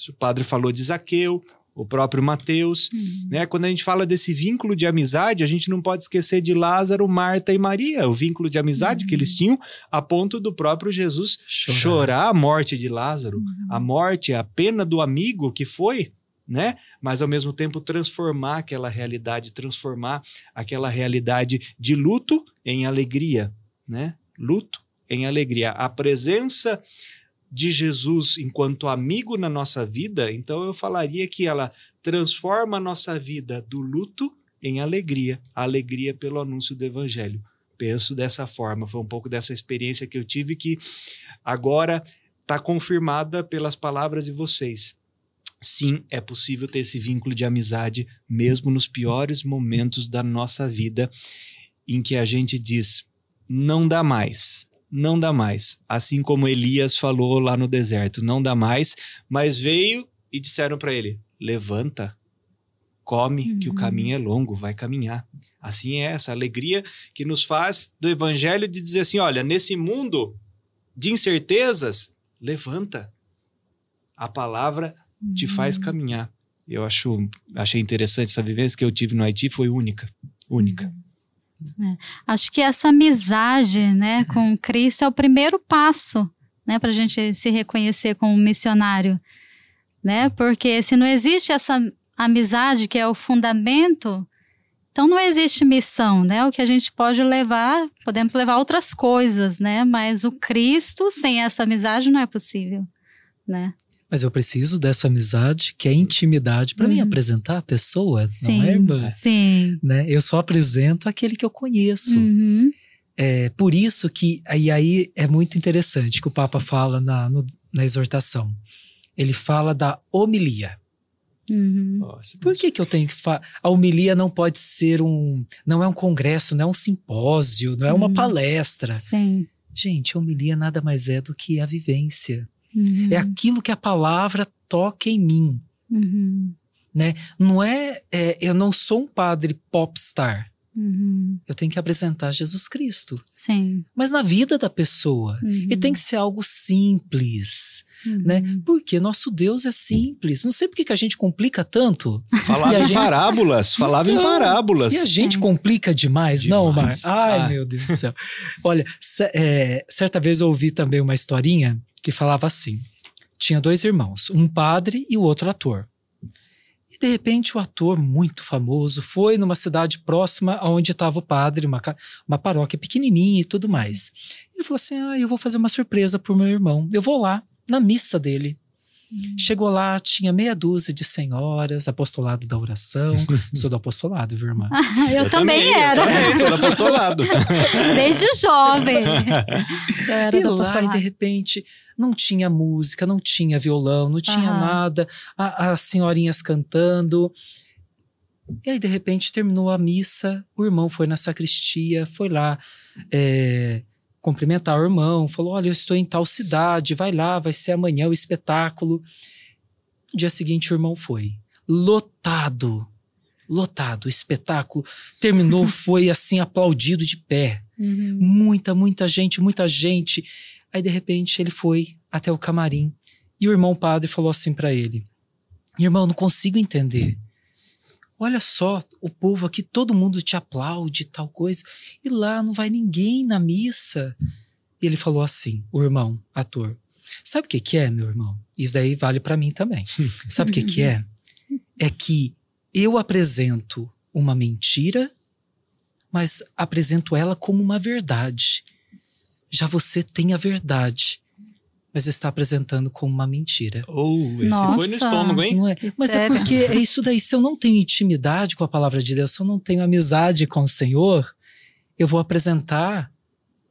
o padre falou de Zaqueu, o próprio Mateus, Uhum. né? Quando a gente fala desse vínculo de amizade, a gente não pode esquecer de Lázaro, Marta e Maria, o vínculo de amizade que Uhum. eles tinham, a ponto do próprio Jesus chorar, a morte de Lázaro, Uhum. a morte, a pena do amigo que foi, né? Mas ao mesmo tempo transformar aquela realidade, transformar aquela realidade de luto em alegria, né? Luto em alegria. A presença de Jesus enquanto amigo na nossa vida, então eu falaria que ela transforma a nossa vida do luto em alegria, alegria pelo anúncio do evangelho. Penso dessa forma, foi um pouco dessa experiência que eu tive que agora está confirmada pelas palavras de vocês. Sim, é possível ter esse vínculo de amizade mesmo nos piores momentos da nossa vida em que a gente diz: não dá mais, não dá mais. Assim como Elias falou lá no deserto, não dá mais, mas veio e disseram para ele: levanta, come, que o Uhum. caminho é longo, vai caminhar. Assim é essa alegria que nos faz do evangelho de dizer assim: olha, nesse mundo de incertezas, levanta. A palavra te faz Uhum. caminhar. Eu acho, achei interessante essa vivência que eu tive no Haiti, foi única, única. Acho que essa amizade, né, com Cristo é o primeiro passo, né, para a gente se reconhecer como missionário, né? Porque se não existe essa amizade que é o fundamento, então não existe missão, né? O que a gente pode levar, podemos levar outras coisas, né? Mas o Cristo sem essa amizade não é possível, né? Mas eu preciso dessa amizade, que é intimidade, para me Uhum. apresentar a pessoa, Sim. não é, irmã? Sim. Né? Eu só apresento aquele que eu conheço. Uhum. É por isso que, e aí é muito interessante que o Papa fala na, no, na exortação. Ele fala da homilia. Uhum. Por que, que eu tenho que falar? A homilia não pode ser um. Não é um congresso, não é um simpósio, não é uma Uhum. palestra. Sim. Gente, a homilia nada mais é do que a vivência. Uhum. É aquilo que a palavra toca em mim. Uhum. Não é, é, Eu não sou um padre popstar. Uhum. Eu tenho que apresentar Jesus Cristo. Sim. Mas na vida da pessoa. Uhum. E tem que ser algo simples, Uhum. né? Porque nosso Deus é simples. Não sei por que a gente complica tanto. Falava E a em gente- parábolas, falava em Então, parábolas. E a gente Sim. complica demais, não, Mar? Demais. Ai, Ah. meu Deus do céu. Olha, é, certa vez eu ouvi também uma historinha que falava assim: tinha dois irmãos, um padre e o outro ator. E de repente o ator, muito famoso, foi numa cidade próxima aonde estava o padre, uma, uma paróquia pequenininha e tudo mais. Ele falou assim: Ah, eu vou fazer uma surpresa pro meu irmão. Eu vou lá, na missa dele. Chegou lá, tinha meia dúzia de senhoras, apostolado da oração. Sou do apostolado, viu, irmã? eu, também, era. Eu também, sou do apostolado. Desde jovem. Eu era E do lá, e apostolado. de repente, não tinha música, não tinha violão, não tinha nada, a- as senhorinhas cantando. E aí, de repente, terminou a missa, o irmão foi na sacristia, foi lá é, cumprimentar o irmão, falou: Olha, eu estou em tal cidade, vai lá, vai ser amanhã o espetáculo. No dia seguinte, o irmão foi. Lotado, lotado, o espetáculo terminou, foi assim, aplaudido de pé Uhum. muita, muita gente, muita gente. Aí de repente ele foi até o camarim e o irmão padre falou assim pra ele: "Irmão, não consigo entender. Olha só, o povo aqui, todo mundo te aplaude, tal coisa, e lá não vai ninguém na missa." E ele falou assim, o irmão, ator: "Sabe o que que é, meu irmão? Isso daí vale pra mim também. Sabe o que que é? É que eu apresento uma mentira mas apresento ela como uma verdade. Já você tem a verdade, mas está apresentando como uma mentira. Oh, esse Nossa. foi no estômago, hein? É? Que Mas é sério. porque é isso daí. Se eu não tenho intimidade com a palavra de Deus, se eu não tenho amizade com o Senhor, eu vou apresentar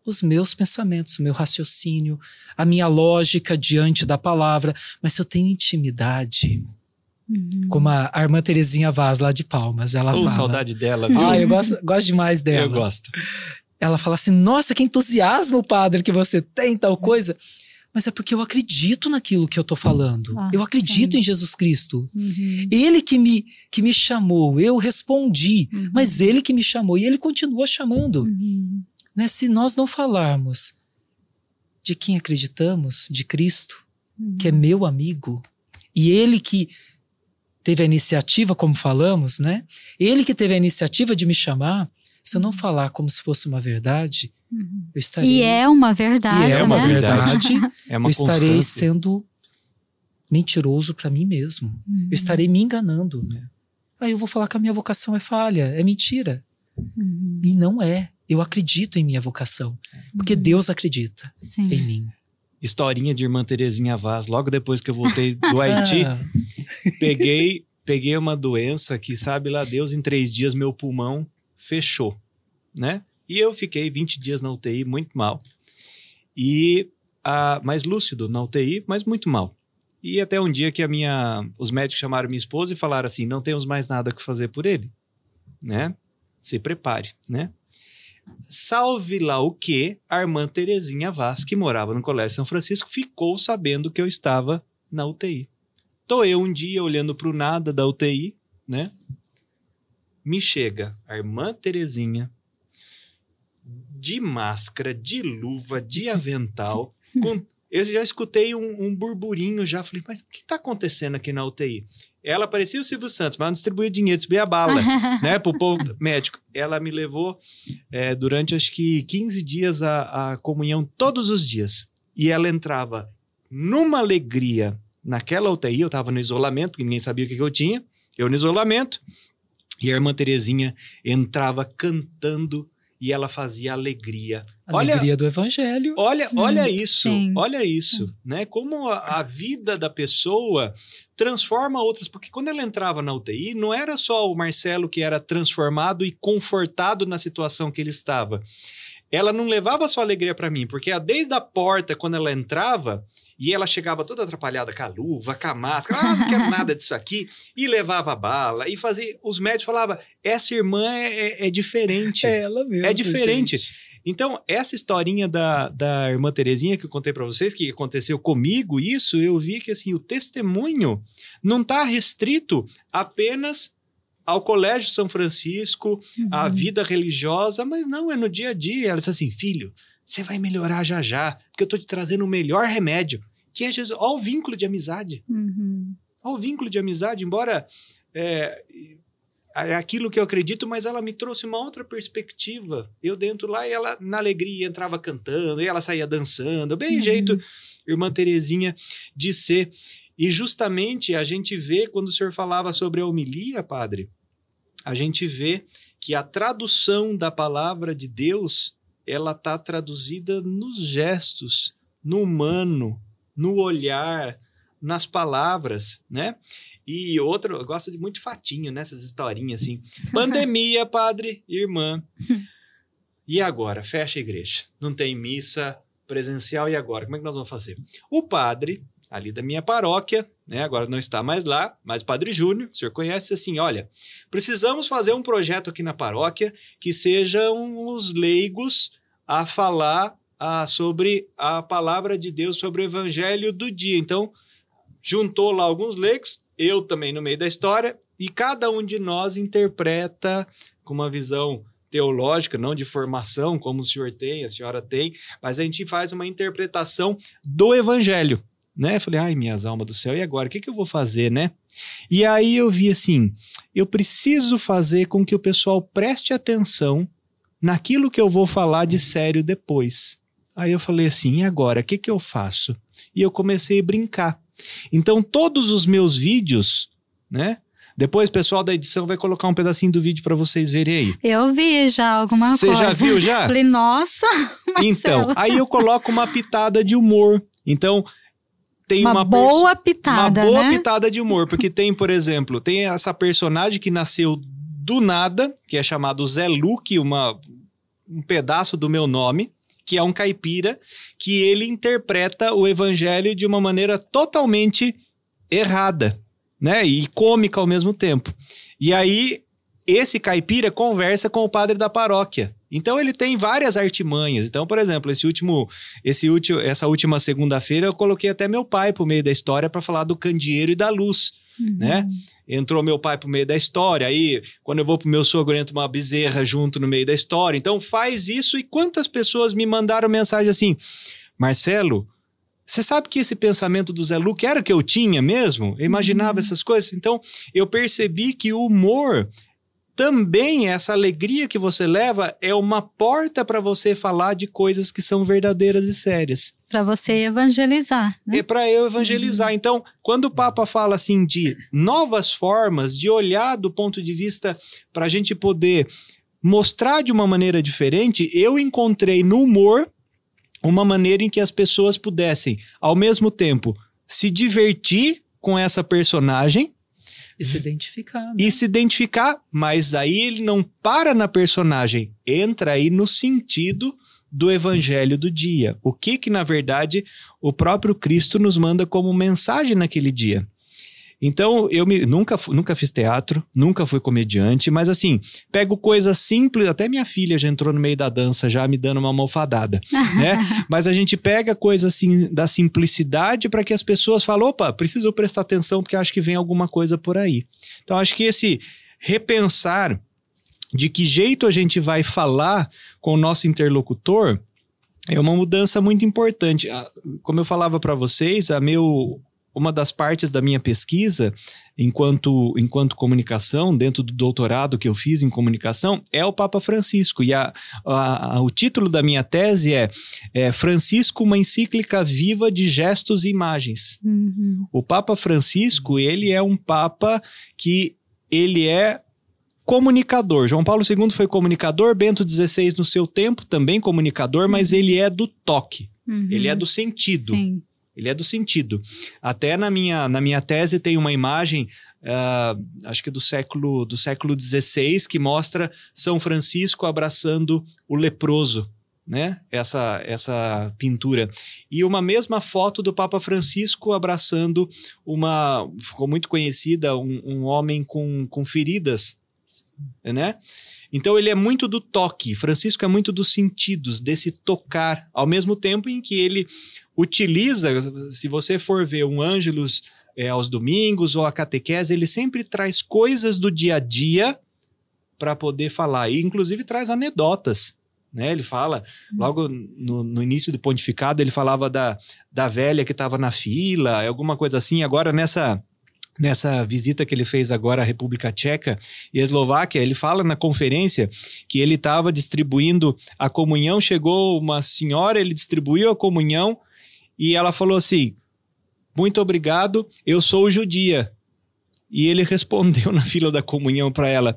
os meus pensamentos, o meu raciocínio, a minha lógica diante da palavra. Mas se eu tenho intimidade, Uhum. como a, a irmã Terezinha Vaz lá de Palmas, ela Oh, fala. saudade dela, viu? Ah, eu gosto, gosto demais dela. Eu gosto. ela fala assim: Nossa, que entusiasmo, padre, que você tem, tal coisa. Mas é porque eu acredito naquilo que eu tô falando. Ah, eu acredito sim. em Jesus Cristo. Uhum. Ele que me, que me chamou, eu respondi, Uhum. mas ele que me chamou e ele continua chamando. Uhum. Né? Se nós não falarmos de quem acreditamos, de Cristo, Uhum. que é meu amigo, e ele que teve a iniciativa, como falamos, né? Ele que teve a iniciativa de me chamar, se eu não falar como se fosse uma verdade, Uhum. eu estarei. E é uma verdade, E é uma né? verdade. É uma eu estarei sendo mentiroso para mim mesmo. Uhum. Eu estarei me enganando. Aí eu vou falar que a minha vocação é falha, é mentira. Uhum. E não é. Eu acredito em minha vocação. Porque Deus acredita Sim. em mim. Historinha de irmã Terezinha Vaz. Logo depois que eu voltei do Haiti, Ah, peguei, peguei uma doença que, sabe lá Deus, em três dias meu pulmão fechou, né? E eu fiquei 20 dias na UTI, muito mal. E ah, mais lúcido na UTI, mas muito mal. E até um dia que a minha, os médicos chamaram minha esposa e falaram assim: não temos mais nada que fazer por ele, né? Se prepare, né? Salve lá o que a irmã Terezinha Vaz, que morava no Colégio São Francisco, ficou sabendo que eu estava na UTI. Tô eu um dia olhando para o nada da UTI, né? Me chega a irmã Terezinha de máscara, de luva, de avental. com... Eu já escutei um, um burburinho, já falei, mas o que está acontecendo aqui na UTI? Ela parecia o Silvio Santos, mas não distribuía dinheiro, distribuía bala, né, pro povo médico. Ela me levou é, durante acho que 15 dias a, a comunhão todos os dias. E ela entrava numa alegria naquela UTI, eu estava no isolamento, porque ninguém sabia o que, que eu tinha, eu no isolamento, e a irmã Terezinha entrava cantando e ela fazia alegria. Olha, alegria do evangelho. Olha, Hum, olha isso, sim. olha isso, né? Como a, a vida da pessoa transforma outras, porque quando ela entrava na UTI, não era só o Marcelo que era transformado e confortado na situação que ele estava. ela não levava só alegria para mim, porque desde a porta, quando ela entrava, e ela chegava toda atrapalhada com a luva, com a máscara, ah, não quero nada disso aqui, e levava bala, e fazia. Os médicos falavam: essa irmã é, é, é diferente. É ela mesmo. É diferente. gente. Então, essa historinha da, da irmã Terezinha que eu contei para vocês, que aconteceu comigo, isso, eu vi que assim, o testemunho não está restrito apenas ao Colégio São Francisco, Uhum. à vida religiosa, mas não, é no dia a dia. Ela disse assim, filho, você vai melhorar já já, porque eu tô te trazendo o melhor remédio, que é Jesus. Olha o vínculo de amizade. Uhum. Olha o vínculo de amizade, embora é, é aquilo que eu acredito, mas ela me trouxe uma outra perspectiva. Eu dentro lá, e ela na alegria entrava cantando, e ela saía dançando, bem Uhum. jeito, irmã Terezinha, de ser. E justamente a gente vê, quando o senhor falava sobre a homilia, padre, a gente vê que a tradução da palavra de Deus, ela está traduzida nos gestos, no humano, no olhar, nas palavras, né? E outro, eu gosto de muito fatinho, nessas historinhas assim. Pandemia, padre, irmã. E agora? Fecha a igreja. Não tem missa presencial, e agora? Como é que nós vamos fazer? O padre, ali da minha paróquia, né? Agora não está mais lá, mas o padre Júnior, o senhor conhece assim, olha, precisamos fazer um projeto aqui na paróquia que sejam os leigos a falar ah, sobre a palavra de Deus, sobre o evangelho do dia. Então, juntou lá alguns leigos, eu também no meio da história, e cada um de nós interpreta com uma visão teológica, não de formação, como o senhor tem, a senhora tem, mas a gente faz uma interpretação do evangelho, né? Falei, ai, minhas almas do céu, e agora? O que, que eu vou fazer, né? E aí eu vi assim, eu preciso fazer com que o pessoal preste atenção naquilo que eu vou falar de sério depois. Aí eu falei assim, e agora? O que, que eu faço? E eu comecei a brincar. Então, todos os meus vídeos, né? Depois, o pessoal da edição vai colocar um pedacinho do vídeo para vocês verem aí. Eu vi já alguma Você coisa. já viu já? Falei, nossa, Então, Marcelo. aí eu coloco uma pitada de humor. Então, tem uma, uma, boa pitada, uma boa né? pitada de humor, porque tem, por exemplo, tem essa personagem que nasceu do nada, que é chamado Zé Luke, uma, um pedaço do meu nome, que é um caipira, que ele interpreta o evangelho de uma maneira totalmente errada, né? E cômica ao mesmo tempo. E aí, esse caipira conversa com o padre da paróquia. Então ele tem várias artimanhas. Então, por exemplo, esse último, esse último, essa última segunda-feira eu coloquei até meu pai pro meio da história para falar do candeeiro e da luz Uhum. né? Entrou meu pai pro meio da história, aí quando eu vou pro meu sogro entra uma bezerra junto no meio da história. Então faz isso e quantas pessoas me mandaram mensagem assim: "Marcelo, você sabe que esse pensamento do Zé Luque era o que eu tinha mesmo? Eu imaginava Uhum. essas coisas. Então, eu percebi que o humor também essa alegria que você leva é uma porta para você falar de coisas que são verdadeiras e sérias. Pra você evangelizar, né? É para eu evangelizar. Então, quando o Papa fala assim de novas formas de olhar do ponto de vista para a gente poder mostrar de uma maneira diferente, eu encontrei no humor uma maneira em que as pessoas pudessem, ao mesmo tempo, se divertir com essa personagem E se identificar. Né? e se identificar, mas aí ele não para na personagem, entra aí no sentido do evangelho do dia. O que que na verdade o próprio Cristo nos manda como mensagem naquele dia. Então, eu me, nunca, nunca fiz teatro, nunca fui comediante, mas assim, pego coisas simples, até minha filha já entrou no meio da dança, já me dando uma almofadada, né? Mas a gente pega coisa assim da simplicidade para que as pessoas falem, opa, preciso prestar atenção porque acho que vem alguma coisa por aí. Então, acho que esse repensar de que jeito a gente vai falar com o nosso interlocutor é uma mudança muito importante. Como eu falava para vocês, a meu uma das partes da minha pesquisa enquanto, enquanto comunicação, dentro do doutorado que eu fiz em comunicação, é o Papa Francisco. E a, a- a- o título da minha tese é, é Francisco, uma encíclica viva de gestos e imagens. Uhum. O Papa Francisco, ele é um papa que ele é comunicador. João Paulo II foi comunicador, Bento XVI no seu tempo também comunicador, mas ele é do toque, Uhum. ele é do sentido. Sim. Ele é do sentido. Até na minha, na minha tese tem uma imagem, ah, acho que do século do século XVI, que mostra São Francisco abraçando o leproso. né? Essa, essa pintura. E uma mesma foto do Papa Francisco abraçando uma. Ficou muito conhecida, um, um homem com, com feridas, né? Então ele é muito do toque. Francisco é muito dos sentidos, desse tocar, ao mesmo tempo em que ele utiliza, se você for ver um Ângelus é, aos domingos ou a catequese, ele sempre traz coisas do dia a dia para poder falar. E inclusive traz anedotas. Né? Ele fala, logo no, no, início do pontificado, ele falava da, da velha que estava na fila, alguma coisa assim. Agora, nessa, nessa visita que ele fez agora à República Tcheca e Eslováquia, ele fala na conferência que ele estava distribuindo a comunhão, chegou uma senhora, ele distribuiu a comunhão e ela falou assim: Muito obrigado, eu sou judia. E ele respondeu na fila da comunhão para ela: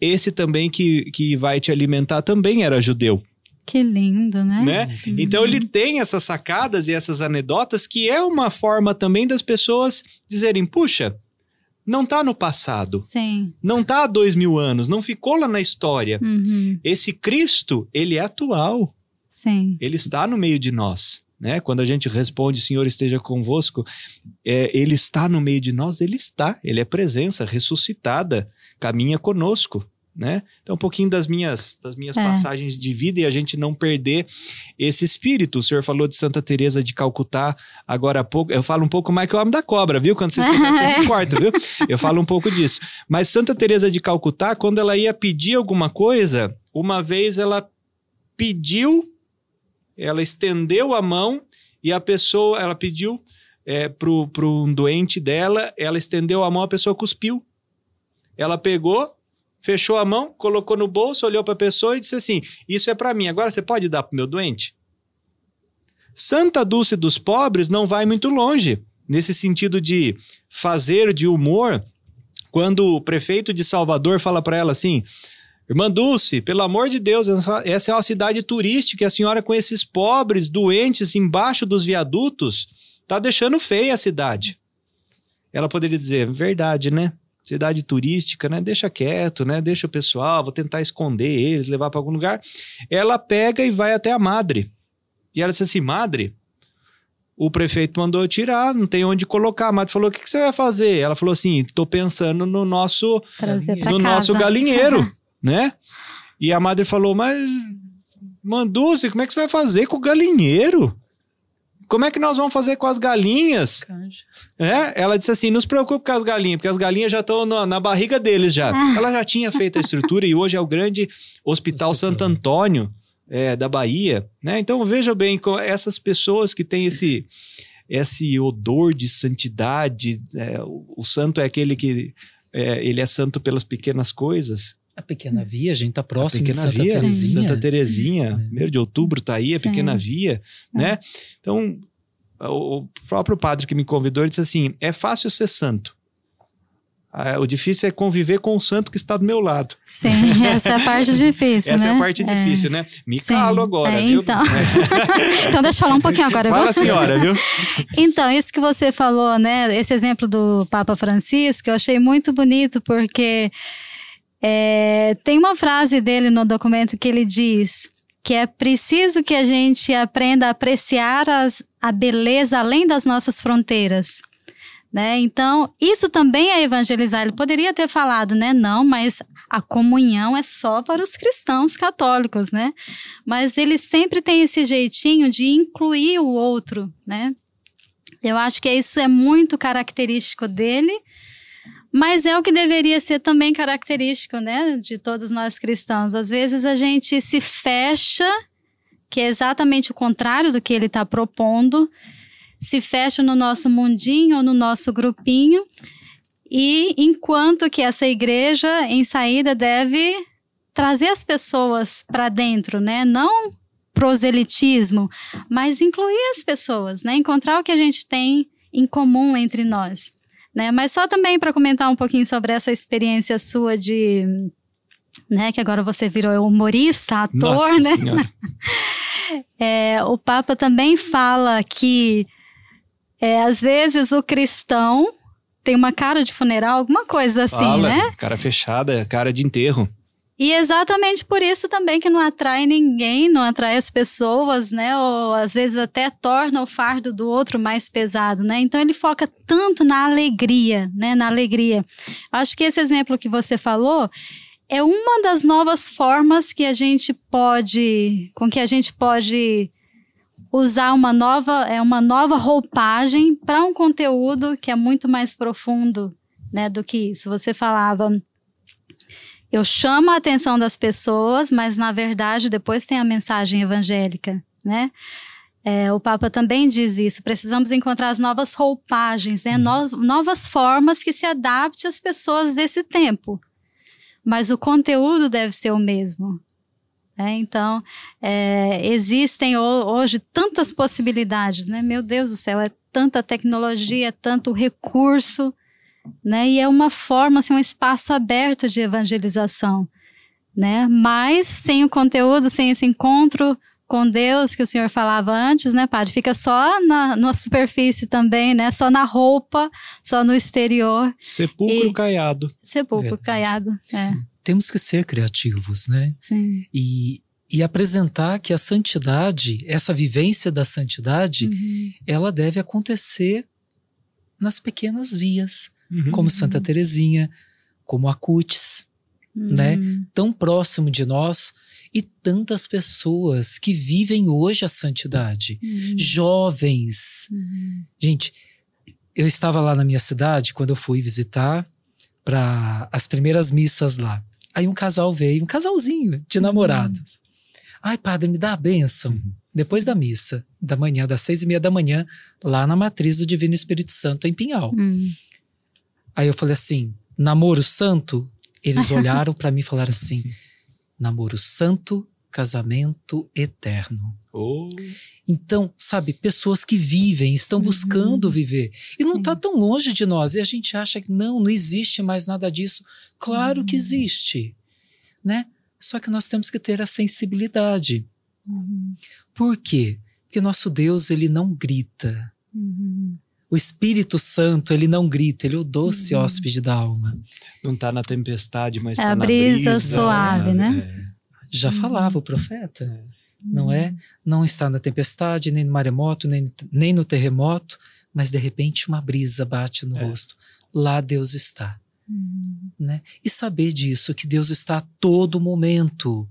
esse também que, que vai te alimentar também era judeu. Que lindo, né? né? Então ele tem essas sacadas e essas anedotas que é uma forma também das pessoas dizerem: puxa, não está no passado. Sim. Não está há dois mil anos, não ficou lá na história. Uhum. Esse Cristo, ele é atual. Sim. Ele está no meio de nós. Né? Quando a gente responde, Senhor esteja convosco, é, Ele está no meio de nós, Ele está, Ele é presença ressuscitada, caminha conosco né? Então, um pouquinho das minhas, das minhas é. passagens de vida e a gente não perder esse espírito. O senhor falou de Santa Teresa de Calcutá agora há pouco. Eu falo um pouco mais que o homem da cobra, viu? Quando vocês quiserem, me cortam, viu? Eu falo um pouco disso. Mas Santa Teresa de Calcutá, quando ela ia pedir alguma coisa, uma vez ela pediu, ela estendeu a mão e a pessoa, ela pediu é, pro um doente dela, ela estendeu a mão, a pessoa cuspiu. Ela pegou, fechou a mão, colocou no bolso, olhou para a pessoa e disse assim: Isso é para mim, agora você pode dar para o meu doente? Santa Dulce dos Pobres não vai muito longe, nesse sentido de fazer de humor, quando o prefeito de Salvador fala para ela assim. Irmã Dulce, pelo amor de Deus, essa é uma cidade turística. A senhora, com esses pobres, doentes, embaixo dos viadutos, tá deixando feia a cidade. Ela poderia dizer: verdade, né? Cidade turística, né? Deixa quieto, né? Deixa o pessoal, vou tentar esconder eles, levar para algum lugar. Ela pega e vai até a madre. E ela disse assim: Madre, o prefeito mandou eu tirar, não tem onde colocar. A madre falou: O que, que você vai fazer? Ela falou assim: Estou pensando no nosso, no nosso galinheiro, né? E a madre falou: Mas, Manduce, como é que você vai fazer com o galinheiro? Como é que nós vamos fazer com as galinhas? É, ela disse assim: não se preocupe com as galinhas, porque as galinhas já estão na, na, barriga deles já. Ah. Ela já tinha feito a estrutura e hoje é o grande Hospital, Hospital. Santo Antônio é, da Bahia. Né? Então veja bem, essas pessoas que têm esse, esse odor de santidade, é, o, o, santo é aquele que é, ele é santo pelas pequenas coisas. A Pequena Via, a gente tá próximo a Pequena de Santa Via, Terezinha. Santa Terezinha, primeiro de outubro tá aí, a Sim. Pequena Via, é. né? Então, o próprio padre que me convidou, ele disse assim, é fácil ser santo. Ah, o difícil é conviver com o santo que está do meu lado. Sim, essa é a parte difícil, essa né? é a parte é. difícil, né? Me Sim. calo agora, é, viu? Então. então, deixa eu falar um pouquinho agora. Fala, senhora, viu? Então, isso que você falou, né? Esse exemplo do Papa Francisco, eu achei muito bonito, porque é, tem uma frase dele no documento que ele diz que é preciso que a gente aprenda a apreciar as, a beleza além das nossas fronteiras. Né? Então, isso também é evangelizar. Ele poderia ter falado, né? Não, mas a comunhão é só para os cristãos católicos, né? Mas ele sempre tem esse jeitinho de incluir o outro, né? Eu acho que isso é muito característico dele mas é o que deveria ser também característico, né, de todos nós cristãos. Às vezes a gente se fecha, que é exatamente o contrário do que ele está propondo, se fecha no nosso mundinho ou no nosso grupinho, e enquanto que essa igreja em saída deve trazer as pessoas para dentro, né? Não proselitismo, mas incluir as pessoas, né? Encontrar o que a gente tem em comum entre nós. Né? Mas só também para comentar um pouquinho sobre essa experiência sua de. Né, que agora você virou humorista, ator, Nossa né? é, o Papa também fala que é, às vezes o cristão tem uma cara de funeral, alguma coisa assim, fala, né? Cara fechada, cara de enterro. E exatamente por isso também que não atrai ninguém, não atrai as pessoas, né? Ou às vezes até torna o fardo do outro mais pesado, né? Então ele foca tanto na alegria, né? Na alegria. Acho que esse exemplo que você falou é uma das novas formas que a gente pode, com que a gente pode usar uma nova, é uma nova roupagem para um conteúdo que é muito mais profundo, né, do que isso. Você falava eu chamo a atenção das pessoas, mas na verdade depois tem a mensagem evangélica, né? É, o Papa também diz isso. Precisamos encontrar as novas roupagens, né? No, novas formas que se adaptem às pessoas desse tempo. Mas o conteúdo deve ser o mesmo. Né? Então, é, existem hoje tantas possibilidades, né? Meu Deus do céu, é tanta tecnologia, tanto recurso né? E é uma forma, assim, um espaço aberto de evangelização, né? Mas sem o conteúdo, sem esse encontro com Deus que o senhor falava antes, né, padre? Fica só na, na superfície também, né? Só na roupa, só no exterior. Sepulcro e... caiado. Sepulcro Verdade. caiado, é. Temos que ser criativos, né? Sim. E, e apresentar que a santidade, essa vivência da santidade, uhum. ela deve acontecer nas pequenas vias, uhum. como Santa Teresinha, como a Cutis, uhum. né? Tão próximo de nós e tantas pessoas que vivem hoje a santidade, uhum. jovens. Uhum. Gente, eu estava lá na minha cidade quando eu fui visitar para as primeiras missas lá. Aí um casal veio, um casalzinho de namorados. Uhum. Ai, padre, me dá a bênção. Uhum. Depois da missa, da manhã, das seis e meia da manhã, lá na matriz do Divino Espírito Santo, em Pinhal. Uhum. Aí eu falei assim: namoro santo? Eles olharam para mim e falaram assim: namoro santo, casamento eterno. Oh. Então, sabe, pessoas que vivem, estão uhum. buscando viver. E não está tão longe de nós. E a gente acha que não, não existe mais nada disso. Claro uhum. que existe, né? Só que nós temos que ter a sensibilidade. Uhum. Por quê? Porque nosso Deus, ele não grita. Uhum. O Espírito Santo, ele não grita, ele é o doce uhum. hóspede da alma. Não está na tempestade, mas está é tá na brisa. brisa suave, é, né? É. Já uhum. falava o profeta, é. não é? Não está na tempestade, nem no maremoto, nem, nem no terremoto, mas de repente uma brisa bate no é. rosto. Lá Deus está. Uhum. Né? E saber disso, que Deus está a todo momento.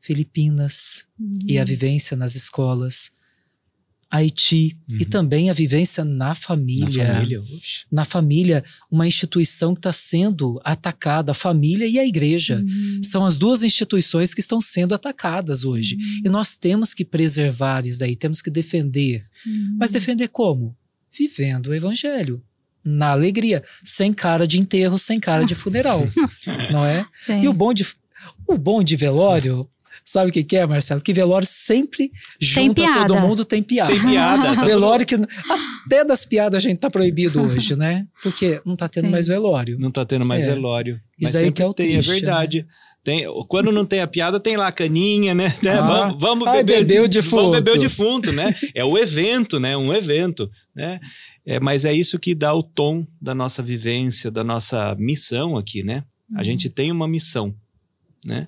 Filipinas e a uhum. vivência nas escolas, Haiti uhum. e também a vivência na família. Na família, na família uma instituição que está sendo atacada, a família e a igreja. Uhum. São as duas instituições que estão sendo atacadas hoje. Uhum. E nós temos que preservar isso daí, temos que defender. Uhum. Mas defender como? Vivendo o evangelho. Na alegria, sem cara de enterro, sem cara de funeral, não é? Sim. E o bom de o bom de velório, Sabe o que, que é, Marcelo? Que velório sempre junta todo mundo, tem piada. Tem piada. Tá velório que. Até das piadas a gente tá proibido hoje, né? Porque não tá tendo Sim. mais velório. Não tá tendo mais é. velório. Isso aí que é o tem, é triste, É verdade. Né? Tem, quando não tem a piada, tem lá a caninha, né? Ah, vamos, vamos ai, beber, beber o defunto. Vamos beber o defunto, né? É o evento, né? Um evento, né? É, mas é isso que dá o tom da nossa vivência, da nossa missão aqui, né? A uhum. gente tem uma missão, né?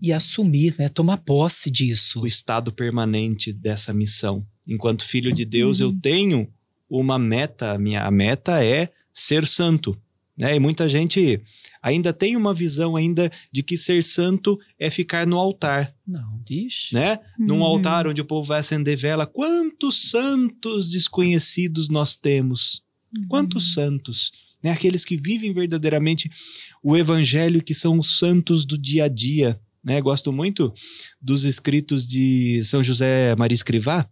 E assumir, né, tomar posse disso. O estado permanente dessa missão. Enquanto filho de Deus, uhum. eu tenho uma meta, a minha a meta é ser santo. Né? E muita gente ainda tem uma visão ainda de que ser santo é ficar no altar. Não, diz. Né? Uhum. Num altar onde o povo vai acender vela. Quantos santos desconhecidos nós temos? Uhum. Quantos santos? Né? Aqueles que vivem verdadeiramente o evangelho, que são os santos do dia a dia. Né? Gosto muito dos escritos de São José Maria Escrivá.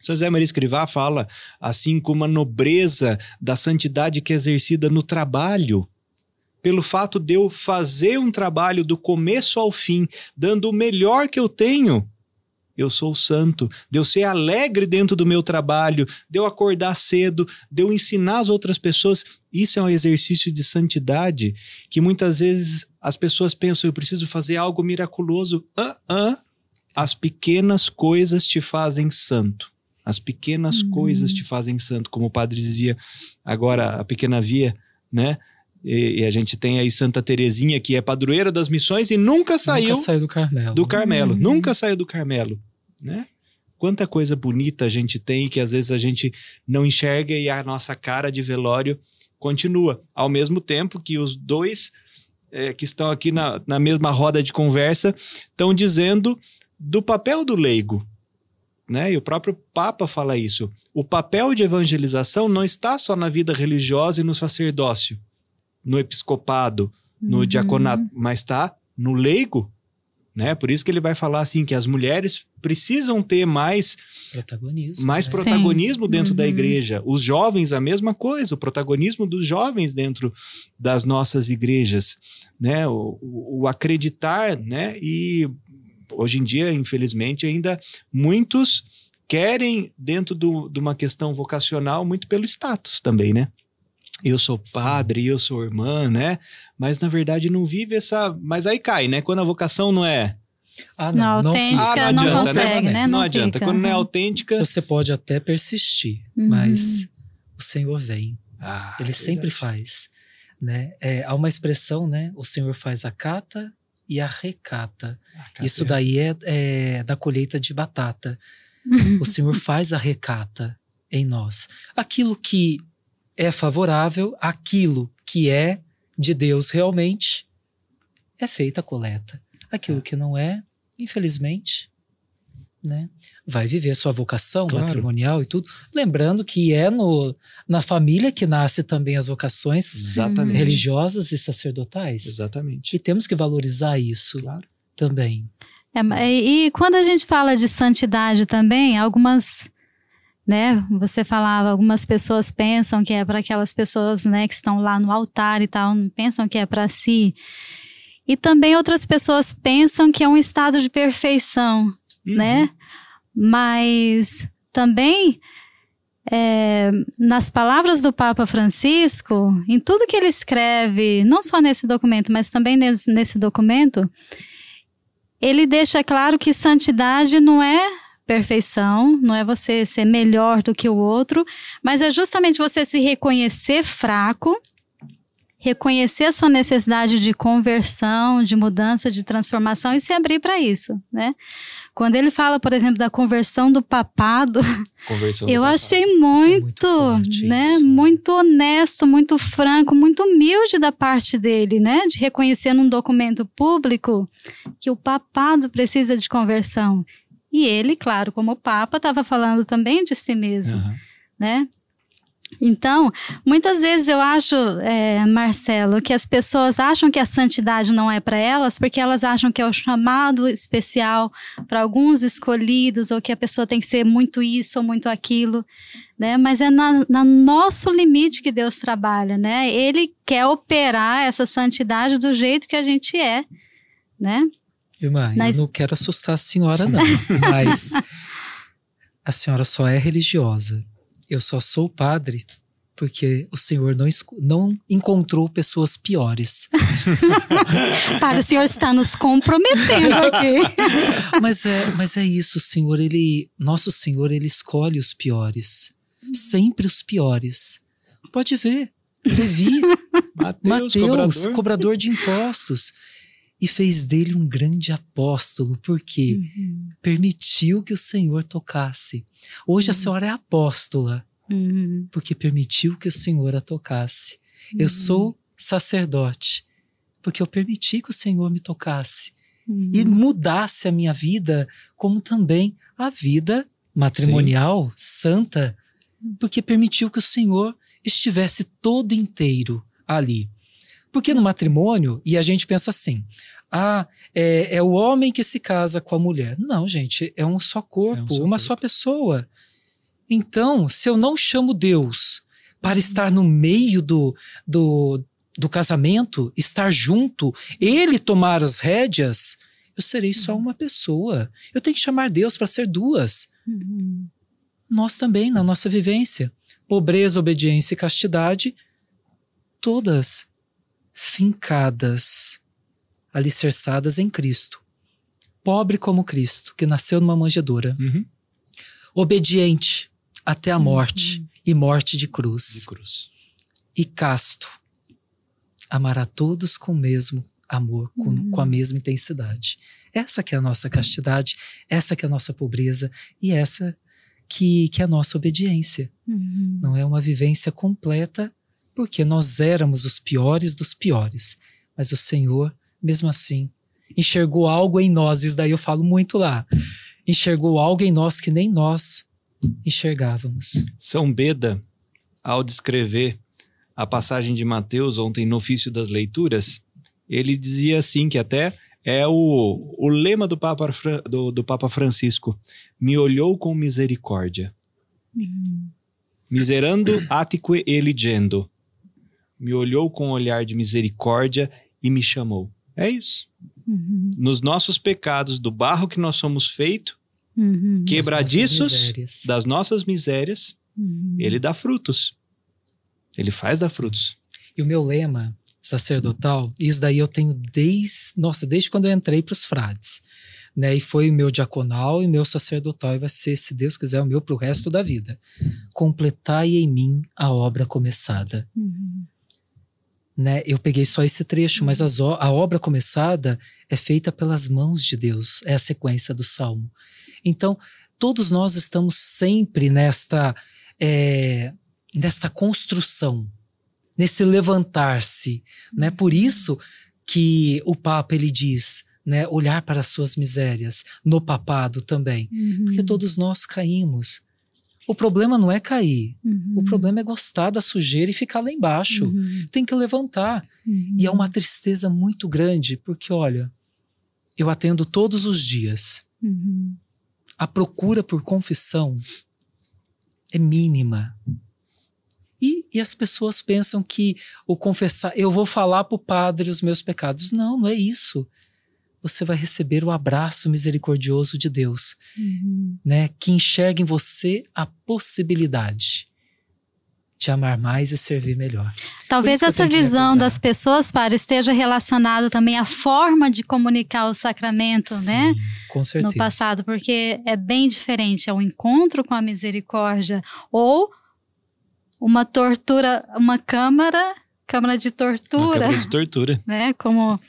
São José Maria Escrivá fala assim como a nobreza da santidade que é exercida no trabalho, pelo fato de eu fazer um trabalho do começo ao fim, dando o melhor que eu tenho, eu sou santo, de eu ser alegre dentro do meu trabalho, de eu acordar cedo, de eu ensinar as outras pessoas. Isso é um exercício de santidade que muitas vezes as pessoas pensam, eu preciso fazer algo miraculoso. Ah, ah. As pequenas coisas te fazem santo. As pequenas uhum. coisas te fazem santo, como o padre dizia agora, a pequena via, né? E, e, a gente tem aí Santa Terezinha, que é padroeira das missões e nunca saiu, nunca saiu do Carmelo. Do Carmelo, uhum. nunca saiu do Carmelo, né? Quanta coisa bonita a gente tem que às vezes a gente não enxerga e a nossa cara de velório continua. Ao mesmo tempo que os dois é, que estão aqui na, na mesma roda de conversa estão dizendo do papel do leigo. Né? E o próprio Papa fala isso. O papel de evangelização não está só na vida religiosa e no sacerdócio, no episcopado, no uhum. diaconato, mas está no leigo, né? Por isso que ele vai falar assim que as mulheres precisam ter mais protagonismo, mais né? protagonismo Sim. dentro uhum. da igreja. Os jovens a mesma coisa, o protagonismo dos jovens dentro das nossas igrejas, né? O, o, o acreditar, né? E hoje em dia, infelizmente, ainda muitos querem dentro do, de uma questão vocacional muito pelo status também, né? Eu sou padre, Sim. eu sou irmã, né? Mas na verdade não vive essa. Mas aí cai, né? Quando a vocação não é. Ah, não, não autêntica ah, não, adianta, não né? consegue, né? né? Não, não adianta. Fica. Quando não é autêntica. Você pode até persistir, uhum. mas o Senhor vem. Ah, Ele sempre faz. Né? É, há uma expressão, né? O Senhor faz a cata e a recata. Ah, Isso daí é, é, da colheita de batata. o Senhor faz a recata em nós. Aquilo que é favorável àquilo que é de Deus realmente, é feita a coleta. Aquilo que não é, infelizmente, né, vai viver sua vocação claro. matrimonial e tudo. Lembrando que é no, na família que nasce também as vocações Exatamente. religiosas e sacerdotais. Exatamente. E temos que valorizar isso claro. também. É, e quando a gente fala de santidade também, algumas né? Você falava, algumas pessoas pensam que é para aquelas pessoas, né, que estão lá no altar e tal, pensam que é para si. E também outras pessoas pensam que é um estado de perfeição, uhum. né? Mas também é, nas palavras do Papa Francisco, em tudo que ele escreve, não só nesse documento, mas também nesse, nesse documento, ele deixa claro que santidade não é perfeição, não é você ser melhor do que o outro, mas é justamente você se reconhecer fraco, reconhecer a sua necessidade de conversão, de mudança, de transformação e se abrir para isso, né? Quando ele fala, por exemplo, da conversão do papado, conversão eu achei muito, é muito né, isso. muito honesto, muito franco, muito humilde da parte dele, né, de reconhecer num documento público que o papado precisa de conversão e ele, claro, como Papa, estava falando também de si mesmo, uhum. né? Então, muitas vezes eu acho, é, Marcelo, que as pessoas acham que a santidade não é para elas porque elas acham que é o chamado especial para alguns escolhidos ou que a pessoa tem que ser muito isso ou muito aquilo, né? Mas é na, na nosso limite que Deus trabalha, né? Ele quer operar essa santidade do jeito que a gente é, né? Irmã, mas... eu não quero assustar a senhora, não, mas a senhora só é religiosa. Eu só sou padre porque o Senhor não, não encontrou pessoas piores. Para, o Senhor está nos comprometendo aqui. mas, é, mas é isso, o Senhor, ele, nosso Senhor, ele escolhe os piores. Sempre os piores. Pode ver. Levi, Mateus, Mateus cobrador. cobrador de impostos e fez dele um grande apóstolo, porque uhum. permitiu que o Senhor tocasse. Hoje uhum. a senhora é apóstola, uhum. porque permitiu que o Senhor a tocasse. Eu uhum. sou sacerdote, porque eu permiti que o Senhor me tocasse e uhum. mudasse a minha vida, como também a vida matrimonial, Sim. santa, porque permitiu que o Senhor estivesse todo inteiro ali. Porque no matrimônio, e a gente pensa assim, ah, é, é, o homem que se casa com a mulher. Não, gente, é um só corpo, é um só uma corpo. só pessoa. Então, se eu não chamo Deus para estar no meio do, do, do casamento, estar junto, ele tomar as rédeas, eu serei só uma pessoa. Eu tenho que chamar Deus para ser duas. Uhum. Nós também, na nossa vivência. Pobreza, obediência e castidade, todas fincadas, alicerçadas em Cristo. Pobre como Cristo, que nasceu numa manjedoura. Uhum. Obediente até a morte uhum. e morte de cruz. de cruz. E casto. amar a todos com o mesmo amor, com, Uhum. com a mesma intensidade. Essa que é a nossa castidade, essa que é a nossa pobreza e essa que, que é a nossa obediência. Uhum. Não é uma vivência completa, porque nós éramos os piores dos piores. Mas o Senhor, mesmo assim, enxergou algo em nós, isso daí eu falo muito lá. Enxergou algo em nós que nem nós enxergávamos. São Beda, ao descrever a passagem de Mateus ontem no ofício das leituras, ele dizia assim que até é o, o lema do Papa, do, do Papa Francisco, me olhou com misericórdia. Miserando atque eligendo. Me olhou com um olhar de misericórdia e me chamou. É isso. Uhum. Nos nossos pecados, do barro que nós somos feito, Uhum. Que- Quebradiços Das nossas misérias. das nossas misérias, Uhum. ele dá frutos. Ele faz dar frutos. E o meu lema sacerdotal, isso daí eu tenho desde, nossa, desde quando eu entrei para os frades. Né, e foi o meu diaconal e meu sacerdotal, e vai ser, se Deus quiser, o meu para o resto da vida. Completai em mim a obra começada. Uhum. Né? Eu peguei só esse trecho, mas as o- a obra começada é feita pelas mãos de Deus, é a sequência do salmo. Então, todos nós estamos sempre nesta, é, nesta construção, nesse levantar-se. Né? Por isso que o Papa ele diz, né, olhar para as suas misérias, no papado também, Uhum. porque todos nós caímos. O problema não é cair, Uhum. o problema é gostar da sujeira e ficar lá embaixo Uhum. tem que levantar. Uhum. E é uma tristeza muito grande, porque olha, eu atendo todos os dias. Uhum. A procura por confissão é mínima. E, e as pessoas pensam que o confessar, eu vou falar para o padre os meus pecados. Não, não é isso. Você vai receber o abraço misericordioso de Deus, Uhum. né? Que enxerga em você a possibilidade de amar mais e servir melhor. Talvez essa visão das pessoas, para esteja relacionado também à forma de comunicar o sacramento, né? Sim, Com certeza. No passado, porque é bem diferente. É o encontro com a misericórdia ou uma tortura, uma câmara, câmara de Uma tortura, câmara de tortura. né? Como,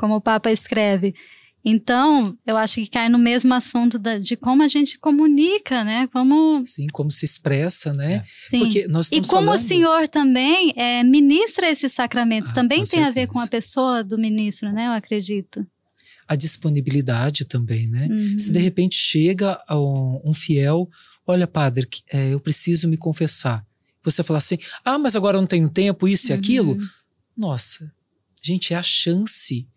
como o Papa escreve. Então, eu acho que cai no mesmo assunto da- de como a gente comunica, né? Como, Sim, como se expressa, né? sim. Porque nós E como falando... o senhor também é, ministra esse sacramento, Ah, também tem a ver certeza. com a pessoa do ministro, né? Eu acredito. A disponibilidade também, né? Uhum. Se de repente chega um, um fiel, olha, padre, que- é, eu preciso me confessar. Você fala assim, ah, mas agora eu não tenho tempo, isso e aquilo. Uhum. Nossa, gente, é a chance.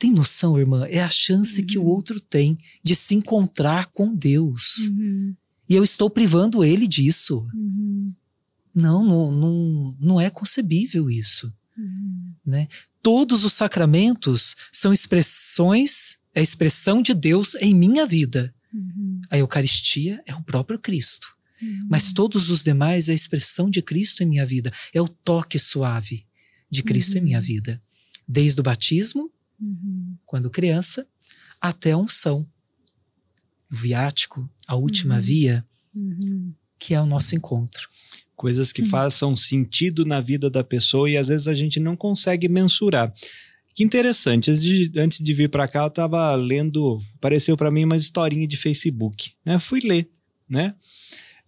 Tem noção, irmã? É a chance que o Uhum. outro tem de se encontrar com Deus. Uhum. E eu estou privando ele disso. Uhum. Não, não, não, não é concebível isso. Uhum. Todos os sacramentos são expressões, é a expressão de Deus em minha vida. Uhum. A Eucaristia é o próprio Cristo. Uhum. Mas todos os demais é a expressão de Cristo em minha vida. É o toque suave de Cristo em minha Uhum. vida. Desde o batismo, Uhum. quando criança, até a unção. O viático, a última Uhum. via, Uhum. que é o nosso encontro. Coisas que façam sentido na vida da pessoa e às vezes a gente não consegue mensurar. Que interessante, antes de, antes de vir para cá, eu estava lendo, apareceu para mim uma historinha de Facebook, né? Fui ler, né?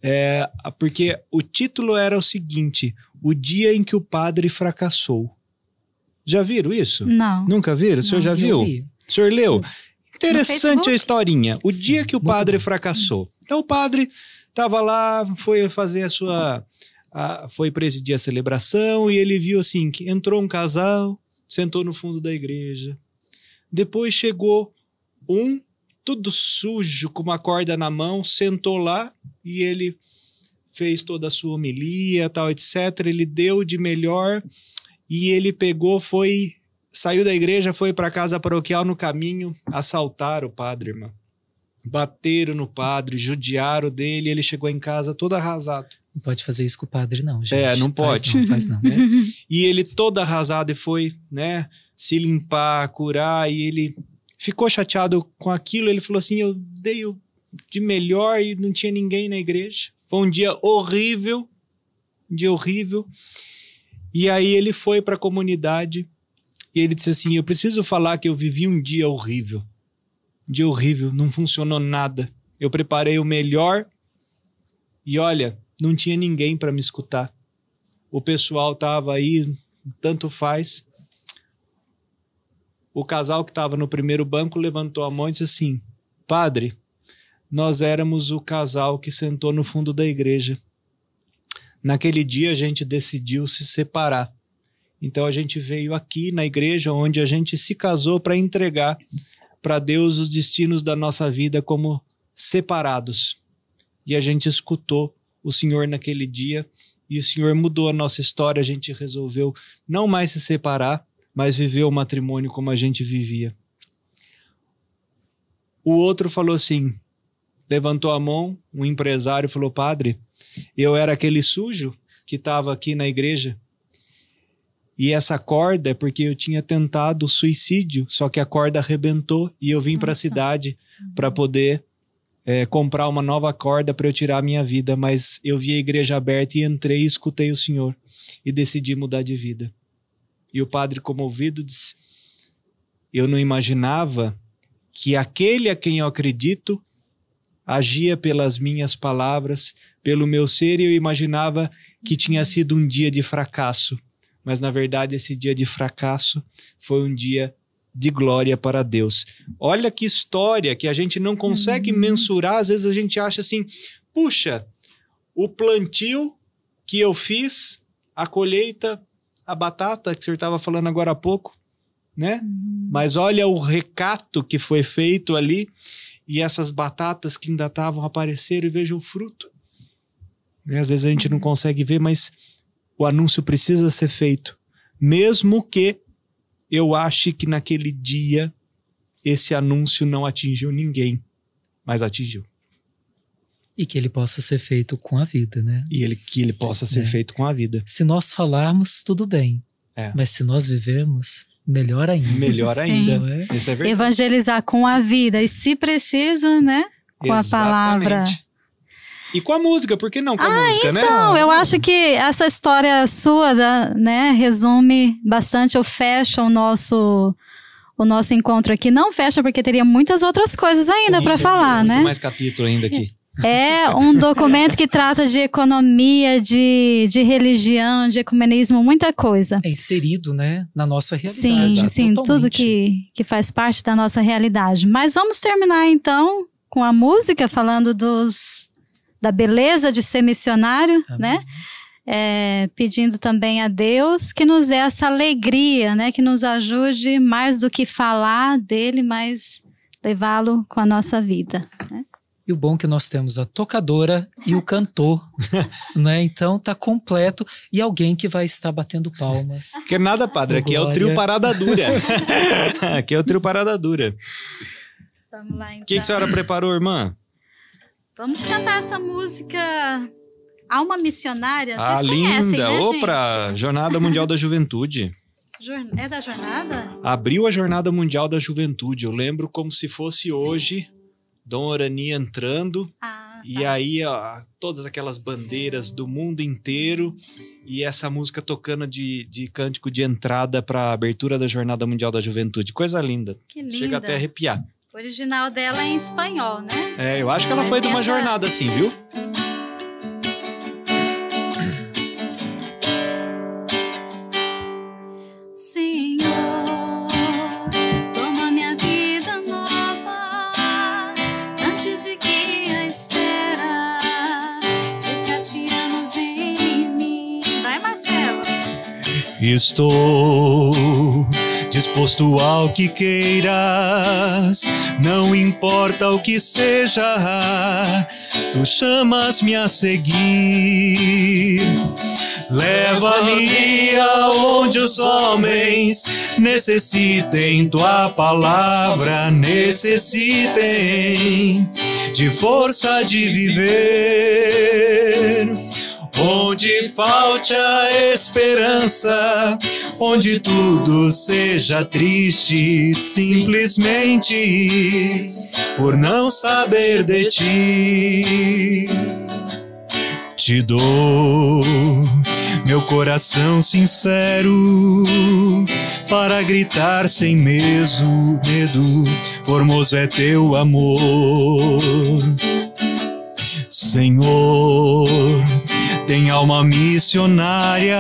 É, porque o título era o seguinte: O dia em que o padre fracassou. Já viram isso? Não. Nunca viram? O senhor Não. já viu? aí? O senhor leu? Interessante a historinha. O Sim, dia que o padre bom. fracassou. Então o padre estava lá, foi fazer a sua. a- foi presidir a celebração e ele viu assim: que entrou um casal, sentou no fundo da igreja. Depois chegou um, tudo sujo, com uma corda na mão, sentou lá e ele fez toda a sua homilia, tal, etc. Ele deu de melhor e ele pegou, foi saiu da igreja, foi para casa paroquial no caminho, assaltaram o padre, irmão. Bateram no padre, judiaram dele, ele chegou em casa todo arrasado. Não pode fazer isso com o padre, não, gente. É, não Faz pode. não, faz não. né? E ele todo arrasado e foi, né, se limpar, curar, e ele ficou chateado com aquilo, ele falou assim, eu dei o de melhor e não tinha ninguém na igreja. Foi um dia horrível, um dia horrível. E aí ele foi para a comunidade e ele disse assim: Eu preciso falar que eu vivi um dia horrível. Um dia horrível, não funcionou nada. Eu preparei o melhor e olha, não tinha ninguém para me escutar. O pessoal tava aí, tanto faz. O casal que estava no primeiro banco levantou a mão e disse assim: Padre, nós éramos o casal que sentou no fundo da igreja. Naquele dia a gente decidiu se separar. Então a gente veio aqui na igreja onde a gente se casou para entregar para Deus os destinos da nossa vida como separados. E a gente escutou o Senhor naquele dia e o Senhor mudou a nossa história. A gente resolveu não mais se separar, mas viver o matrimônio como a gente vivia. O outro falou assim: levantou a mão, um empresário falou: Padre, eu era aquele sujo que estava aqui na igreja. E essa corda é porque eu tinha tentado suicídio, só que a corda arrebentou e eu vim para a cidade para poder é, comprar uma nova corda para eu tirar a minha vida. Mas eu vi a igreja aberta e entrei e escutei o Senhor e decidi mudar de vida. E o padre, comovido, disse: Eu não imaginava que aquele a quem eu acredito agia pelas minhas palavras, pelo meu ser, e eu imaginava que tinha sido um dia de fracasso. Mas na verdade, esse dia de fracasso foi um dia de glória para Deus. Olha que história que a gente não consegue uhum. mensurar, às vezes a gente acha assim: puxa, o plantio que eu fiz, a colheita, a batata que o senhor estava falando agora há pouco, né? Uhum. Mas olha o recato que foi feito ali e essas batatas que ainda estavam aparecendo e veja o fruto. E às vezes a gente não consegue ver, mas o anúncio precisa ser feito, mesmo que eu ache que naquele dia esse anúncio não atingiu ninguém, mas atingiu. E que ele possa ser feito com a vida, né? E ele, que ele possa ser é. feito com a vida. Se nós falarmos, tudo bem. É. Mas se nós vivermos, melhor ainda. Melhor ainda. É? Isso é verdade. Evangelizar com a vida e, se preciso, né? Com Exatamente. a palavra. E com a música, por que não com a ah, música, então, né? Então, eu acho que essa história sua, da, né, resume bastante ou fecha o nosso o nosso encontro aqui. Não fecha porque teria muitas outras coisas ainda para falar, né? mais capítulo ainda aqui. É um documento que trata de economia, de, de religião, de ecumenismo, muita coisa. É inserido, né, na nossa realidade. Sim, sim, tudo que, que faz parte da nossa realidade. Mas vamos terminar então com a música, falando dos, da beleza de ser missionário, Amém. né? É, pedindo também a Deus que nos dê essa alegria, né? Que nos ajude mais do que falar dele, mas levá-lo com a nossa vida. Né? E o bom é que nós temos a tocadora e o cantor, né? Então tá completo e alguém que vai estar batendo palmas. Que nada, padre, aqui é o trio Parada Dura. aqui é o trio Parada Dura. Vamos lá então. O que, que a senhora preparou, irmã? Vamos cantar essa música Alma Missionária. Vocês ah, conhecem, linda! Né, Opa! Jornada Mundial da Juventude. É da jornada? Abriu a Jornada Mundial da Juventude. Eu lembro como se fosse hoje Dom Orani entrando. Ah, tá. E aí, ó, todas aquelas bandeiras do mundo inteiro e essa música tocando de, de cântico de entrada para a abertura da Jornada Mundial da Juventude. Coisa linda. Que linda. Chega até a arrepiar. O original dela é em espanhol, né? É, eu acho que ela foi de uma essa... jornada assim, viu? Estou disposto ao que queiras, não importa o que seja, tu chamas-me a seguir. Leva-me aonde os homens necessitem tua palavra, necessitem de força de viver onde falte a esperança, onde tudo seja triste, simplesmente por não saber de ti. Te dou meu coração sincero para gritar sem medo, medo. Formoso é teu amor, Senhor. Tem alma missionária,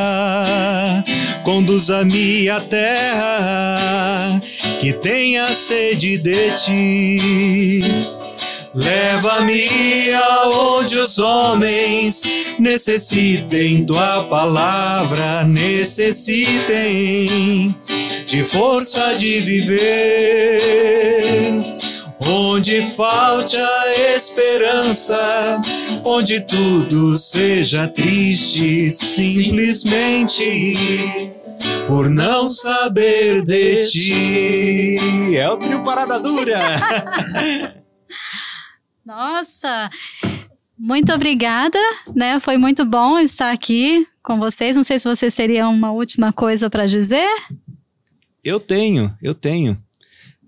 conduza-me à terra que tenha sede de ti Leva-me aonde os homens necessitem tua palavra, necessitem de força de viver. Onde falte a esperança, onde tudo seja triste, simplesmente por não saber de ti. É o trio Parada Dura. Nossa, muito obrigada, né? Foi muito bom estar aqui com vocês. Não sei se vocês teriam uma última coisa para dizer. Eu tenho, eu tenho.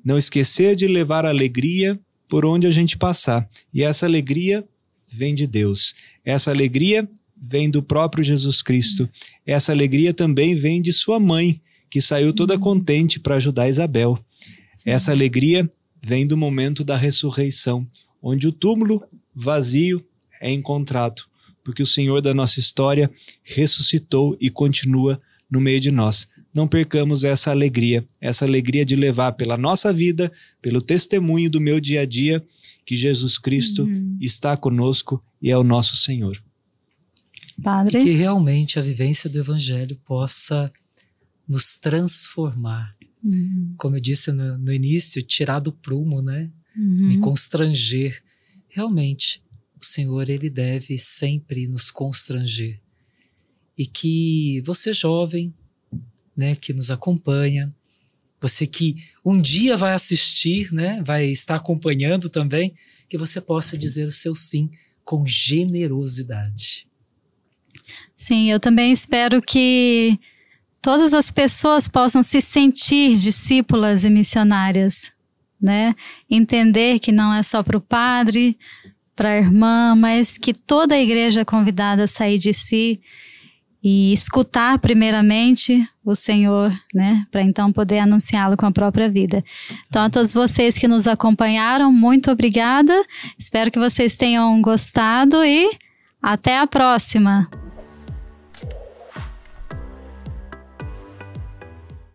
Não esquecer de levar alegria por onde a gente passar. E essa alegria vem de Deus. Essa alegria vem do próprio Jesus Cristo. Essa alegria também vem de sua mãe, que saiu toda contente para ajudar Isabel. Sim. Essa alegria vem do momento da ressurreição, onde o túmulo vazio é encontrado, porque o Senhor da nossa história ressuscitou e continua no meio de nós. Não percamos essa alegria, essa alegria de levar pela nossa vida, pelo testemunho do meu dia a dia, que Jesus Cristo uhum. está conosco e é o nosso Senhor. Padre. E que realmente a vivência do Evangelho possa nos transformar. Uhum. Como eu disse no, no, início, tirar do prumo, né? uhum. me constranger. Realmente, o Senhor ele deve sempre nos constranger. E que você jovem, né, que nos acompanha, você que um dia vai assistir, né, vai estar acompanhando também, que você possa dizer o seu sim com generosidade. Sim, eu também espero que todas as pessoas possam se sentir discípulas e missionárias né? Entender que não é só para o padre, para a irmã, mas que toda a igreja é convidada a sair de si e escutar primeiramente o Senhor, né, para então poder anunciá-lo com a própria vida. Então a todos vocês que nos acompanharam, muito obrigada. Espero que vocês tenham gostado e até a próxima.